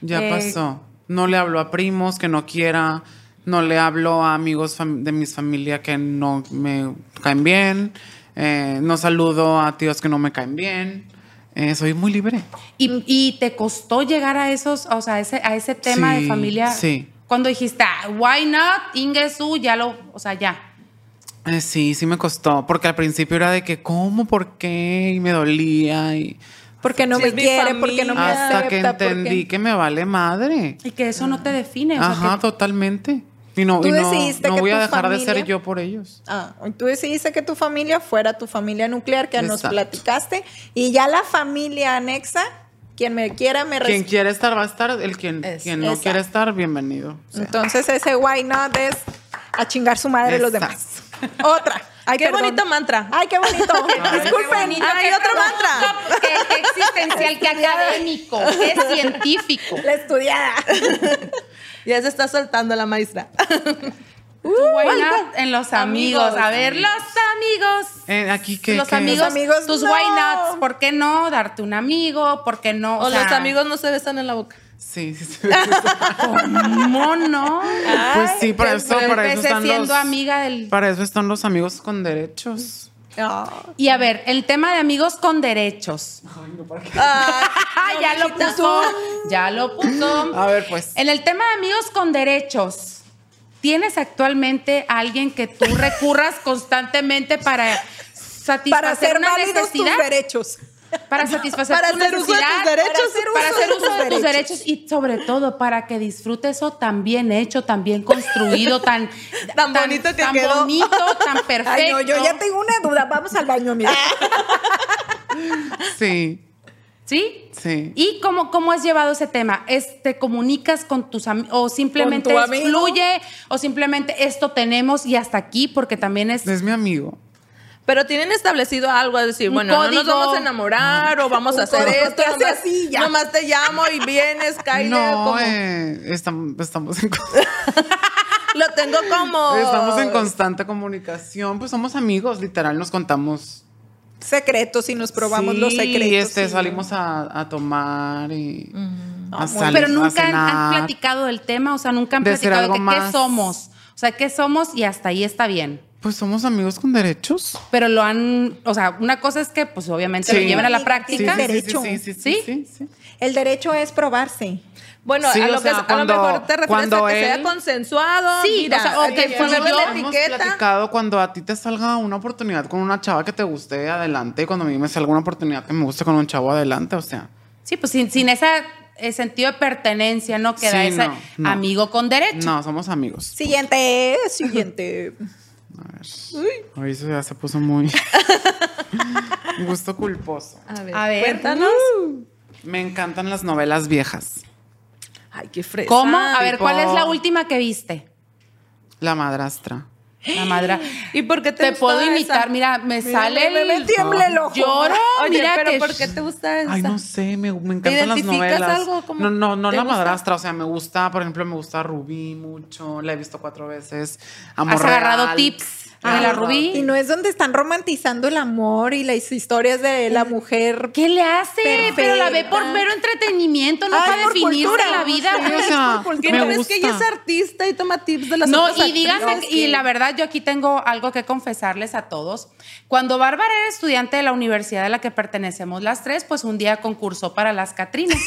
Ya Eh, pasó. No le hablo a primos que no quiera. No le hablo a amigos de mis familia que no me caen bien. eh, no saludo a tíos que no me caen bien. Eh, soy muy libre. ¿Y, y te costó llegar a esos, o sea, a ese, a ese tema de Sí, familia? sí. Cuando dijiste, ah, why not, Ingesu, ya lo, o sea, ya. Eh, sí, sí me costó. Porque al principio era de que, ¿cómo? ¿Por qué? Y me dolía. Y porque no Si me quiere, porque no me hasta que acepta, porque- entendí que me vale madre. Y que eso no te define. o sea, Ajá, que- totalmente. Y no, Tú y no, decidiste no que voy a tu dejar de familia- ser yo por ellos. Ah, tú decidiste que tu familia fuera tu familia nuclear, que nos platicaste, y ya la familia anexa, quien me quiera, me Quien quiere estar va a estar, el quien, Es- quien no quiere estar, bienvenido. O sea, Entonces ese why not es a chingar su madre los Exacto. demás. Otra. Ay, Qué perdón. bonito mantra. Ay, qué bonito. Disculpen. bonito, Ay, qué otro profundo, mantra. Qué, qué existencial, qué académico, qué científico. La estudiada. Ya se está soltando la maestra. Not en los amigos. Amigos. A ver, los amigos. eh, aquí que los Los amigos, tus no. why nots, ¿por qué no darte un amigo? ¿Por qué no? O, sea, los amigos no se besan en la boca. Sí, sí, sí. ¿Cómo no? pues sí, para eso, para eso están siendo los, amiga del... para eso están los amigos con derechos. Ah, Y a ver, el tema de amigos con derechos. Ah, ya lo puso, ya lo puso. A ver, pues. En el tema de amigos con derechos, ¿tienes actualmente a alguien que tú recurras constantemente para satisfacer para hacer una válidos tus necesidad? derechos. Para satisfacer Para tu hacer uso de tus derechos. Para hacer para uso hacer de uso tus de tus derechos. derechos y sobre todo para que disfrutes eso tan bien hecho, tan bien construido, tan, Tan bonito que tan quedó. bonito, tan perfecto. Ay, no, yo ya tengo una duda. Vamos al baño, mira. Sí, ¿Sí? sí. ¿Y cómo, cómo has llevado ese tema? ¿Es, ¿Te comunicas con tus amigos o simplemente ¿Con tu fluye o simplemente esto tenemos y hasta aquí porque también es... Es mi amigo. Pero tienen establecido algo, es decir, bueno, no nos vamos a enamorar o vamos a hacer esto. Nomás, así, ya. nomás te llamo y vienes, Kyle. No, como, eh, estamos, estamos, en, Lo tengo como. estamos en constante comunicación. Pues somos amigos, literal, nos contamos. Secretos y nos probamos Sí, los secretos. este, sí. salimos a, a tomar y a muy salir, Pero a nunca han, platicado del tema, o sea, nunca han De platicado de qué somos. O sea, qué somos y hasta ahí está bien. Pues somos amigos con derechos. Pero lo han, o sea, una cosa es que pues obviamente lo Sí. lleven a la práctica. sí, derecho. Sí, sí, sí, ¿Sí? sí, sí. El derecho es probarse. Bueno, Sí, a, lo sea, que, a cuando- lo mejor te refieres cuando a que sea él- consensuado. Sí, mira, o sea, o ponerle fluyó. la Hemos etiqueta. platicado cuando a ti te salga una oportunidad con una chava que te guste, adelante. Y cuando a mí me salga una oportunidad que me guste con un chavo, adelante. O sea, Sí, pues sin, sin ese eh, sentido de pertenencia no queda Sí, ese no, no. amigo con derecho. no, somos amigos. Siguiente, siguiente. A ver. Ay, eso ya se puso muy. Gusto culposo. A ver, A ver. cuéntanos. Me encantan las novelas viejas. Ay, qué fresa. ¿Cómo? A ver, tipo- ¿cuál es la última que viste? La madrastra. La madre. ¿Y por qué te, Te puedo esa? imitar, mira, me sale me- me tiembla el ojo. Lloro, Oye, mira pero que... ¿por qué te gusta esa? Ay, no sé, me, me encantan las novelas. algo? ¿Cómo No, no, no la gusta? madrastra, o sea, me gusta, por ejemplo, me gusta Rubí mucho, la he visto cuatro veces. Amor Has agarrado tips Ah, de la Rubí. Y no es donde están romantizando el amor y las historias de la mujer. ¿Qué le hace? Perfecta. Pero la ve por mero entretenimiento, no Ay, para definirse cultura. la vida. O sea, ¿Qué me no ves gusta. que ella es artista y toma tips de las No, otras y díganme, y la verdad, yo aquí tengo algo que confesarles a todos. Cuando Bárbara era estudiante de la universidad a la que pertenecemos las tres, pues un día concursó para las Catrinas.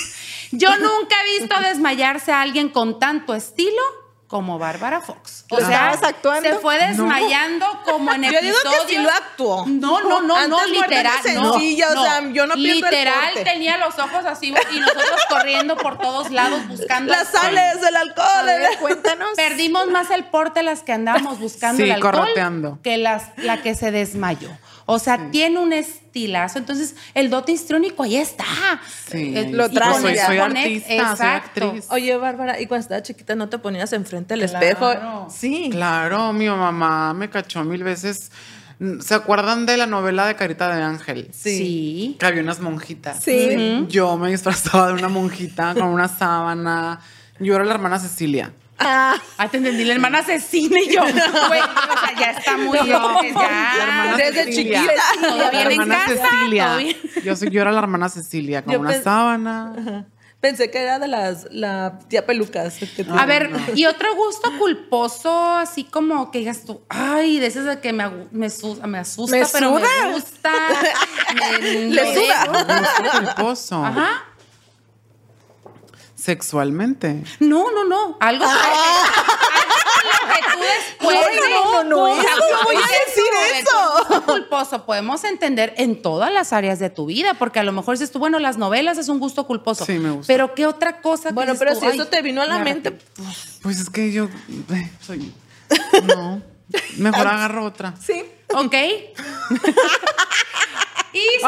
Yo nunca he visto desmayarse a alguien con tanto estilo como Bárbara Fox. O ¿Lo sea, actuando? se fue desmayando como en Yo digo episodios. que sí lo actuó. No, no, no, Antes no, literal. no, sencilla, o no. sea, yo no pierdo el Literal porte. tenía los ojos así y nosotros corriendo por todos lados buscando. Las sales del A alcohol. ver, el- cuéntanos. Perdimos más el porte las que andamos buscando Sí, el alcohol correteando. que las, la que se desmayó. O sea, tiene un estilazo. Entonces, el dote histriónico ahí está. Sí, Eh, lo trae. Soy- soy artista, soy Exacto. actriz. Oye, Bárbara, ¿y cuando estabas chiquita no te ponías enfrente del Claro. espejo? Sí. Claro, mi mamá me cachó mil veces. ¿Se acuerdan de la novela de Carita de Ángel? Sí. Que había unas monjitas. Sí. Yo me disfrazaba de una monjita con una sábana. Yo era la hermana Cecilia. Ah, Ah, te entendí, la hermana asesina y yo. Güey, o sea, ya está muy. La ya. hermana desde Cecilia. chiquita. Todo bien en casa. Cecilia. bien. Yo, soy, yo era la hermana Cecilia con Yo una sábana. Pensé que era de las la tía pelucas. que A ver, y otro gusto culposo, así como que digas tú, ay, de esas de que me, me, su- me asusta, Me pero suda. me gusta. me- Le suda. Gusto culposo. Ajá. Sexualmente. No, no, no. Algo, tú después. No, no, no, no, voy a decir eso. gusto culposo podemos entender en todas las áreas de tu vida, porque a lo mejor dices tú, bueno, las novelas es un gusto culposo. Sí, me gusta. Pero ¿qué otra cosa? Bueno, pero tú, si "Ay, eso te vino a la me mente, arrepiento"? Pues es que yo eh, soy. No. Mejor agarro otra. sí. ¿Ok? y se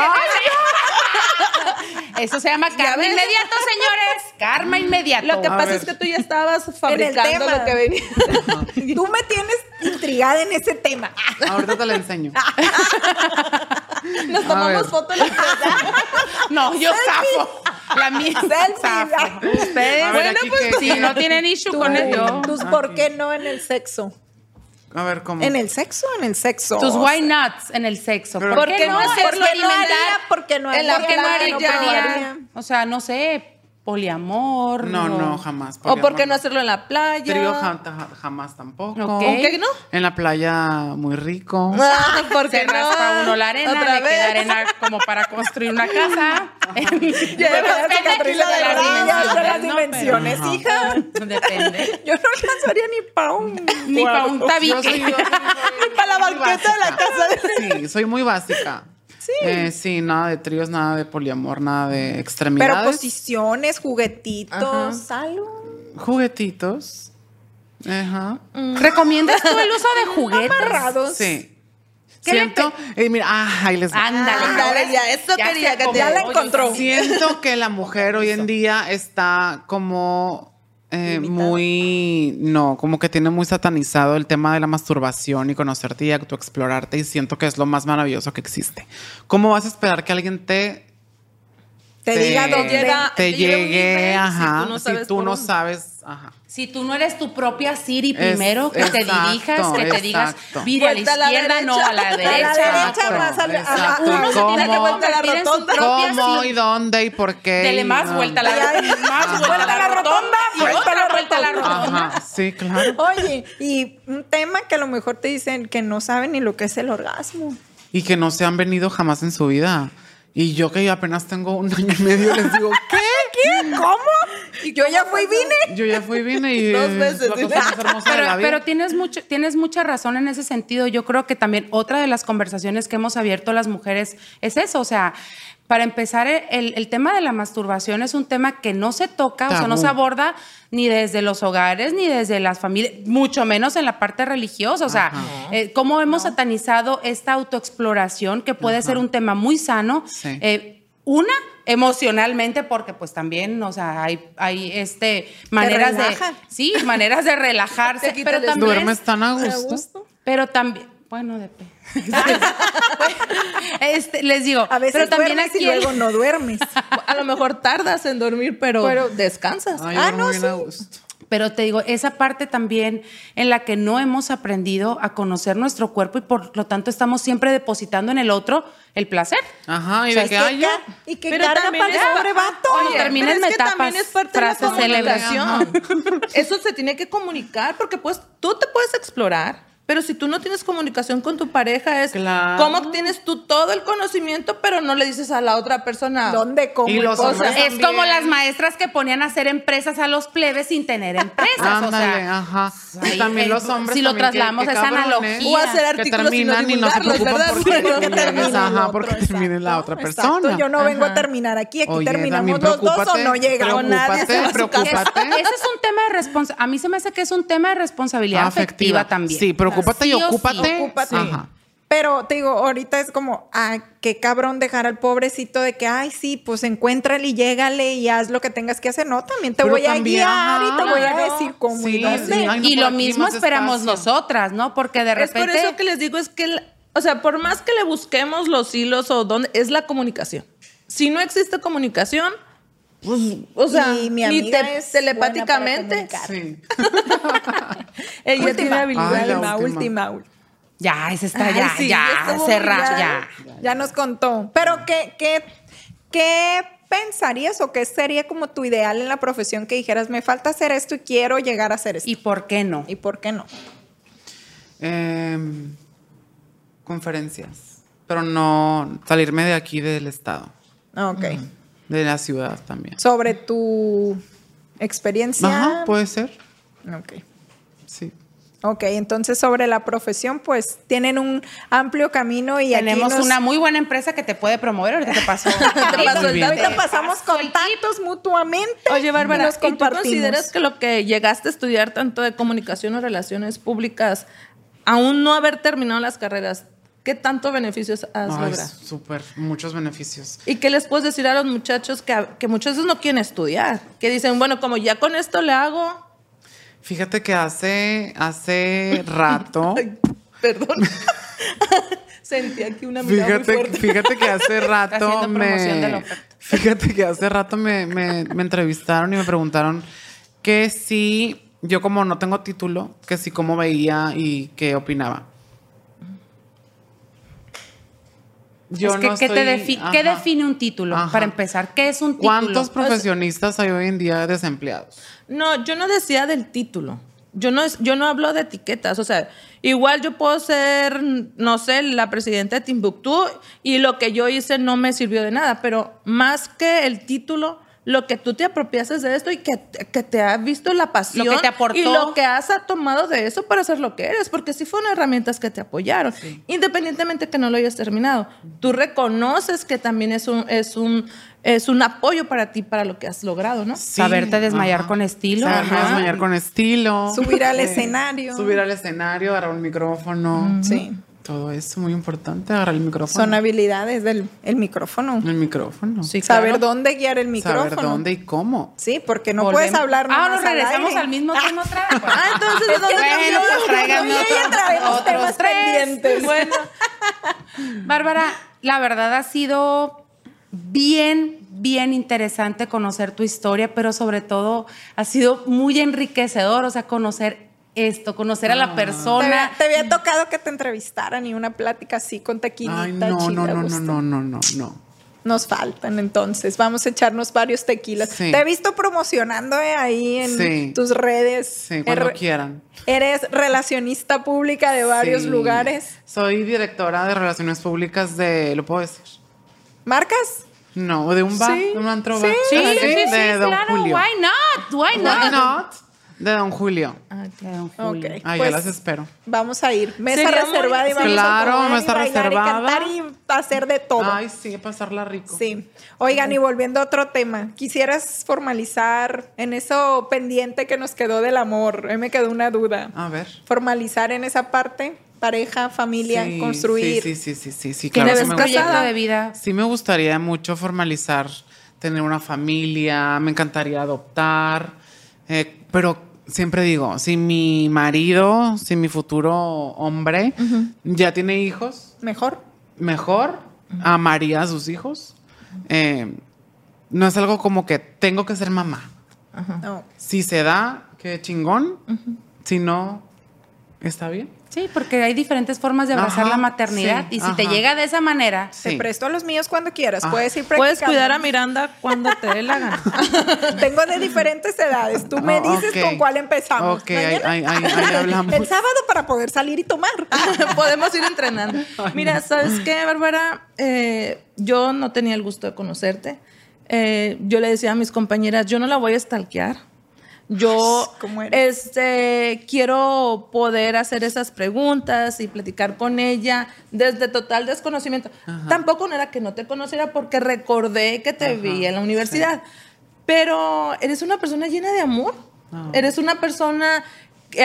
Eso se llama karma inmediato, señores. Karma inmediato. lo que A pasa ver. es que tú ya estabas fabricando lo que venía. Tú me tienes intrigada en ese tema. Ahorita te la enseño. Nos tomamos fotos. No, yo zafo. La mía Selfie. Ustedes, bueno, pues que- si no tienen issue Tú, con ello. tus ¿por qué no en el sexo? A ver, ¿cómo? ¿En el sexo en el sexo? Tus why nots en el sexo. ¿Por, ¿Por qué no no hacerlo ¿Por qué no haría? Porque no En la haría? ¿Por qué no haría? O sea, no sé, poliamor. No, o- no, jamás. ¿O por qué no hacerlo en la playa? Trío ja- ja- jamás tampoco. Ok. ¿Con qué no? En la playa muy rico. Ah, ¿por Se qué no? raspa uno la arena, Otra le vez. queda arena como para construir una casa. Ya Catrina de de las ya dimensiones, ¿no? Pero- hija. Depende. Yo no alcanzaría ni pa' un... Ni para un Yo soy- tabique. yo soy- para la banqueta de la casa. Sí, soy muy básica. Sí. sí, nada de tríos, nada de poliamor, nada de Pero extremidades. posiciones, juguetitos, algo. Juguetitos. Ajá. ¿Recomiendas tú el uso de juguetes? Amarrados. Sí. ¿Qué le Siento, eh, mira, ah, ahí les. Ándale, Ándale, ahora ya, eso quería que te- Ya la encontró. Siento que la mujer hoy en día está como eh, muy, no, como que tiene muy satanizado el tema de la masturbación y conocerte y autoexplorarte y siento que es lo más maravilloso que existe. ¿Cómo vas a esperar que alguien te Te diga dónde. te te llegue si ajá, tú no si tú no sabes, ajá. Si tú no eres tu propia Siri Es- primero, que te exacto, dirijas, que te digas, vire a la Vuelta a la izquierda, no, a la derecha. A la derecha, más a la- a- a- Uno se tiene que en su rotonda. ¿Cómo y dónde y por qué? Dele más vuelta a la más vuelta a la rotonda y a otra la vuelta a la rotonda. rotonda. Ajá, sí, claro. Oye, y un tema que a lo mejor te dicen que no saben ni lo que es el orgasmo. Y que no se han venido jamás en su vida. Y yo que apenas tengo un año y medio les digo, ¿qué? ¿Qué? ¿Cómo? Y yo ya fui y vine. Yo ya fui y vine y Dos es veces, la sí. cosa más hermosa de Pero, la vida. pero tienes, mucho, tienes mucha razón en ese sentido. Yo creo que también otra de las conversaciones que hemos abierto las mujeres es eso. O sea, para empezar, el, el tema de la masturbación es un tema que no se toca, o sea, no se aborda ni desde los hogares, ni desde las familias, mucho menos en la parte religiosa. O sea, eh, cómo hemos satanizado esta autoexploración que puede ser un tema muy sano. Sí. Eh, una, emocionalmente, porque pues también, o sea, hay, hay este, maneras de, relaja. sí, maneras de relajarse, pero también Duermes tan a gusto. Pero también, bueno, depende. este, les digo, A veces pero también duermes aquí y luego no duermes. A lo mejor tardas en dormir, pero, Pero- descansas. Ay, Ah, no, sí. a gusto. Pero te digo, esa parte también en la que no hemos aprendido a conocer nuestro cuerpo y por lo tanto estamos siempre depositando en el otro el placer. Ajá, y O sea, de es que, ca- y que Pero carga también para el es- pobre vato. Oye, termina pero en es que también es parte de la comunicación. Eso se tiene que comunicar porque pues tú te puedes explorar, pero si tú no tienes comunicación con tu pareja es Claro. cómo tienes tú todo el conocimiento, pero no le dices a la otra persona. ¿Dónde como? Y los cosas? hombres Es también. como las maestras que ponían a hacer empresas a los plebes sin tener empresas. Ándale, o sea, ajá. Y también eh, los hombres. si lo trasladamos a esa analogía. O hacer que artículos y no terminan y no se preocupan ¿verdad? porque Bueno, que termine el ajá, otro, porque termine la exacto, otra exacto. persona. Yo no vengo a Ajá. terminar aquí, aquí Oye, terminamos los dos o no llegamos. nadie se va a Preocúpate, su casa. preocúpate. Ese es un tema de responsabilidad. A mí se me hace que es un tema de responsabilidad afectiva, también. Sí, preocúpate Sí y ocúpate. Ocúpate. Ajá. Pero te digo, ahorita es como, ah, qué cabrón dejar al pobrecito de que, ay, sí, pues encuéntrale y llégale y haz lo que tengas que hacer. No, también te Pero voy a guiar y te voy a decir cómo y Sí, dónde. sí, ay, no, y lo mismo esperamos nosotras, ¿no? Porque de Es por repente. eso que les digo, es que, el- o sea, por más que le busquemos los hilos o dónde, es la comunicación. Si no existe comunicación, pues, o sea, Y mi amiga te- es telepáticamente, buena para Sí. ella tiene Última, habilidad. Ay, la última, última. última. Ya, ese está Ay, ya, sí, ya, ya cerra, ya. Ya nos contó. Pero, ¿qué, qué, qué pensarías o qué sería como tu ideal en la profesión que dijeras, me falta hacer esto y quiero llegar a hacer esto? ¿Y por qué no? ¿Y por qué no? Em, conferencias. Pero no salirme de aquí del estado. Ok. De la ciudad también. Sobre tu experiencia. Ajá, puede ser. Ok. Sí. Ok, entonces sobre la profesión, pues tienen un amplio camino y Tenemos aquí nos- una muy buena empresa que te puede promover. Ahorita te pasó. Ahorita pasamos contactos mutuamente. Oye, Bárbara, nos ¿y tú consideras que lo que llegaste a estudiar tanto de comunicación o relaciones públicas, aún no haber terminado las carreras, qué tanto beneficios has logrado? súper, muchos beneficios. ¿Y qué les puedes decir a los muchachos que, que muchas veces no quieren estudiar? Que dicen, bueno, como ya con esto le hago... Fíjate que hace, hace rato. Ay, perdón. Sentí aquí una mirada muy Fíjate, fuerte. fíjate que hace rato de me, fíjate que hace rato me, me- me entrevistaron y me preguntaron que si yo como no tengo título, que si cómo veía y qué opinaba. Yo Es que, no ¿qué, te estoy- ¿qué define un título? Ajá. Para empezar, ¿qué es un título? ¿Cuántos profesionistas hay hoy en día desempleados? No, yo no decía del título. Yo no, yo no hablo de etiquetas. O sea, igual yo puedo ser, no sé, la presidenta de Timbuktu y lo que yo hice no me sirvió de nada. Pero más que el título, lo que tú te apropiases de esto y que, que te ha visto la pasión Lo que te aportó. y lo que has tomado de eso para ser lo que eres. Porque sí fueron herramientas que te apoyaron. Independientemente que no lo hayas terminado. Tú reconoces que también es un, es un, es un apoyo para ti, para lo que has logrado, ¿no? Sí, Saberte desmayar con estilo. Saberme Ajá. desmayar con estilo. Subir al escenario. Subir al escenario, agarrar un micrófono. Sí. Todo eso muy importante, agarrar el micrófono. Son habilidades del el micrófono. el micrófono. Sí, Saber claro. dónde guiar el micrófono. Saber dónde y cómo. Sí, porque no Volvemos. puedes hablar Ah, nos regresamos al mismo tema otra vez. Ah, entonces, ¿de dónde Bueno, cambió? pues traemos otros temas tres. pendientes. Bueno, Bárbara, la verdad ha sido bien, bien interesante conocer tu historia, pero sobre todo ha sido muy enriquecedor, o sea, conocer esto, conocer a la Te persona. había, te había tocado que te entrevistaran y una plática así con tequilita Ay, no, no, no, no, no, no, no, no. Nos faltan, entonces. Vamos a echarnos varios tequilas. Sí. Te he visto promocionando eh, ahí en Sí. tus redes. Sí, cuando Er- quieran. Eres relacionista pública de varios Sí. lugares. Soy directora de Relaciones Públicas de, ¿lo puedo decir? ¿Marcas? No, de un bar, Sí. de un antro Sí, bar. Sí, sí, sí, sí, de Don claro. Julio. Why not? Why not? De Don Julio. De don Julio. Ok. Ay, Pues, ya las espero. Vamos a ir. Mesa Sería muy- reservada y vamos Claro, a y mesa bailar reservada. y cantar y hacer de todo. Ay, sí, pasarla rico. Sí. Oigan, y volviendo a otro tema, quisieras formalizar en eso pendiente que nos quedó del amor. A mí me quedó una duda. A ver. Formalizar en esa parte, pareja, familia, Sí, construir. Sí, sí, sí, sí, sí, sí, ¿Tienes claro. sí proyecto gustaría. de vida? Sí me gustaría mucho formalizar, tener una familia, me encantaría adoptar, eh, pero siempre digo, si mi marido, si mi futuro hombre ya tiene hijos, Mejor. mejor amaría a sus hijos. Eh, no es algo como que tengo que ser mamá. No. Si se da, qué chingón. Si no, está bien. Sí, porque hay diferentes formas de abrazar Ajá, la maternidad sí, y si te llega de esa manera, Te presto a los míos cuando quieras. Ah. Puedes ir Puedes cuidar a Miranda cuando te dé la gana. Tengo de diferentes edades. Tú me Oh, dices con cuál empezamos. Ok, ahí, Mañana. ahí- ahí- ahí hablamos. El sábado para poder salir y tomar. Podemos ir entrenando. Mira, ¿sabes qué, Bárbara? Eh, yo no tenía el gusto de conocerte. Eh, yo le decía a mis compañeras, yo no la voy a stalkear. Yo este, quiero poder hacer esas preguntas y platicar con ella desde total desconocimiento. Tampoco no era que no te conociera porque recordé que te Ajá, vi en la universidad. Pero eres una persona llena de amor. Ah. Eres una persona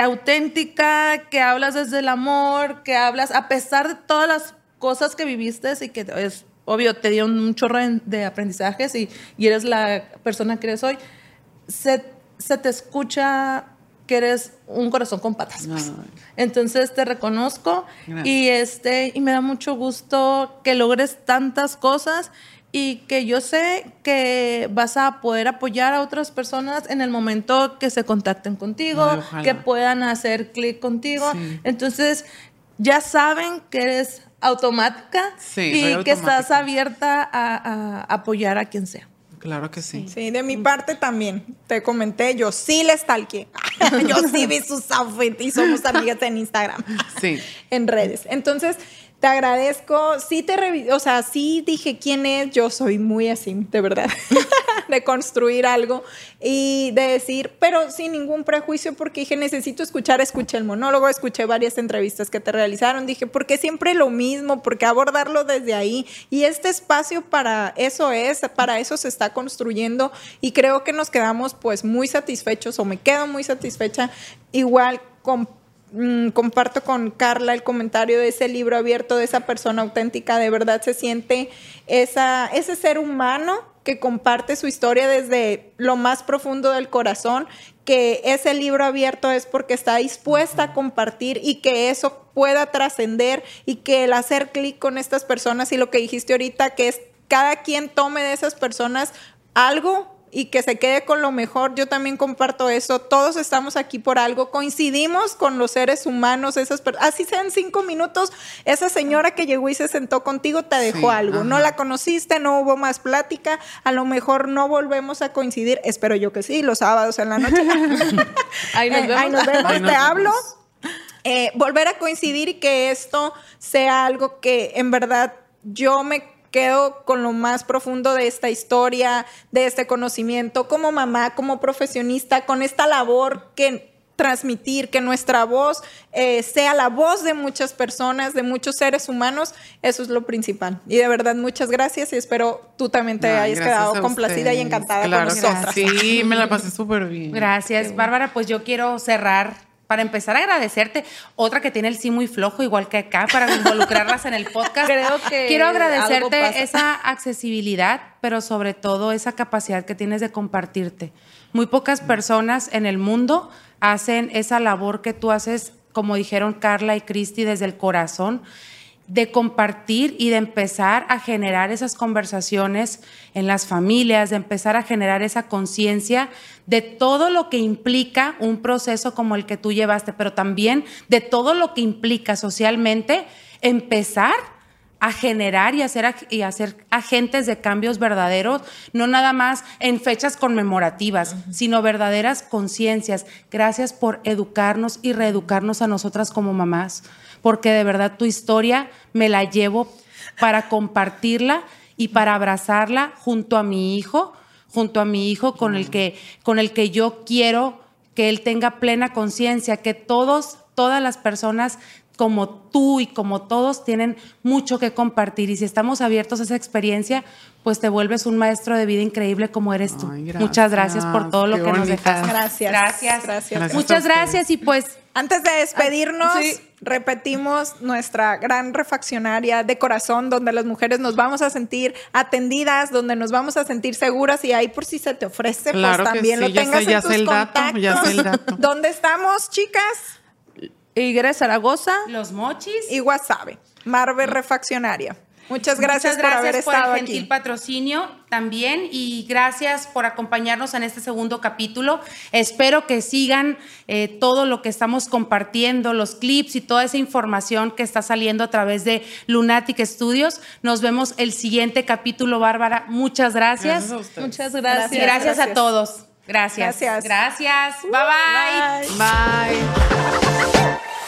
auténtica, que hablas desde el amor, que hablas a pesar de todas las cosas que viviste y que es obvio, te dio un chorro de- de aprendizajes y, y eres la persona que eres hoy. Se, se te escucha que eres un corazón con patas. pues. Entonces te reconozco Gracias. y este y me da mucho gusto que logres tantas cosas y que yo sé que vas a poder apoyar a otras personas en el momento que se contacten contigo, Ay, que puedan hacer clic contigo. Sí. Entonces, ya saben que eres automática Sí, y que estás abierta a, a apoyar a quien sea. Claro que sí. Sí, de mi parte también. Te comenté, yo sí le stalkeé. yo sí vi sus outfits y somos amigas en Instagram. Sí. en redes. Entonces, te agradezco. Sí te revi- o sea, sí dije quién es. Yo soy muy así, de verdad, de construir algo y de decir, pero sin ningún prejuicio, porque dije, necesito escuchar, escuché el monólogo, escuché varias entrevistas que te realizaron. Dije, ¿por qué siempre lo mismo? ¿Por qué abordarlo desde ahí? Y este espacio para eso es, para eso se está construyendo y creo que nos quedamos pues muy satisfechos o me quedo muy satisfecha igual con Mm, comparto con Carla el comentario de ese libro abierto de esa persona auténtica, de verdad se siente esa, ese ser humano que comparte su historia desde lo más profundo del corazón, que ese libro abierto es porque está dispuesta a compartir y que eso pueda trascender y que el hacer clic con estas personas y lo que dijiste ahorita, que es cada quien tome de esas personas algo y que se quede con lo mejor. Yo también comparto eso. Todos estamos aquí por algo. Coincidimos con los seres humanos, esas así sean cinco minutos. Esa señora que llegó y se sentó contigo te dejó Sí, algo. No la conociste, no hubo más plática. A lo mejor no volvemos a coincidir. Espero yo que sí, los sábados en la noche. Ahí nos Eh, vemos. ahí nos vemos, Ahí nos te vemos. hablo. Eh, volver a coincidir y que esto sea algo que en verdad yo me quedo con lo más profundo de esta historia, de este conocimiento, como mamá, como profesionista, con esta labor que transmitir, que nuestra voz eh, sea la voz de muchas personas, de muchos seres humanos, eso es lo principal. Y de verdad, muchas gracias y espero tú también te Ay, hayas quedado complacida y encantada Claro con nosotras. Sí, me la pasé súper bien. Gracias, Bárbara. Pues yo quiero cerrar. Para empezar a agradecerte, otra que tiene el sí muy flojo, igual que acá, para involucrarlas en el podcast. Creo que quiero algo agradecerte pasa. esa accesibilidad, pero sobre todo esa capacidad que tienes de compartirte. Muy pocas personas en el mundo hacen esa labor que tú haces, como dijeron Carla y Cristi, desde el corazón de compartir y de empezar a generar esas conversaciones en las familias, de empezar a generar esa conciencia de todo lo que implica un proceso como el que tú llevaste, pero también de todo lo que implica socialmente empezar a generar y hacer, y hacer agentes de cambios verdaderos, no nada más en fechas conmemorativas, sino verdaderas conciencias. Gracias por educarnos y reeducarnos a nosotras como mamás, porque de verdad tu historia me la llevo para compartirla y para abrazarla junto a mi hijo, junto a mi hijo con el que, con el que yo quiero que él tenga plena conciencia, que todos, todas las personas como tú y como todos tienen mucho que compartir. Y si estamos abiertos a esa experiencia, pues te vuelves un maestro de vida increíble como eres tú. Ay, Muchas gracias por todo lo que nos dejaste. Gracias. Gracias. Gracias. Gracias. Muchas gracias y pues Antes de despedirnos, sí. repetimos nuestra gran refaccionaria de corazón, donde las mujeres nos vamos a sentir atendidas, donde nos vamos a sentir seguras y ahí por si se te ofrece, Claro pues también sí, lo ya tengas sé- ya en tus el dato, contactos. ya sé el dato. ¿Dónde estamos, chicas? Igre Zaragoza. los mochis. Y Wasabe, Marvel Refaccionaria. Muchas gracias, Muchas por haber gracias por, estado el gentil aquí. patrocinio también y gracias por acompañarnos en este segundo capítulo. Espero que sigan eh, todo lo que estamos compartiendo, los clips y toda esa información que está saliendo a través de Lunatic Studios. Nos vemos el siguiente capítulo, Bárbara. Muchas gracias. Gracias. Muchas Y gracias. gracias, Gracias. a todos. Gracias. Gracias. Gracias. bye. bye. Bye. Bye.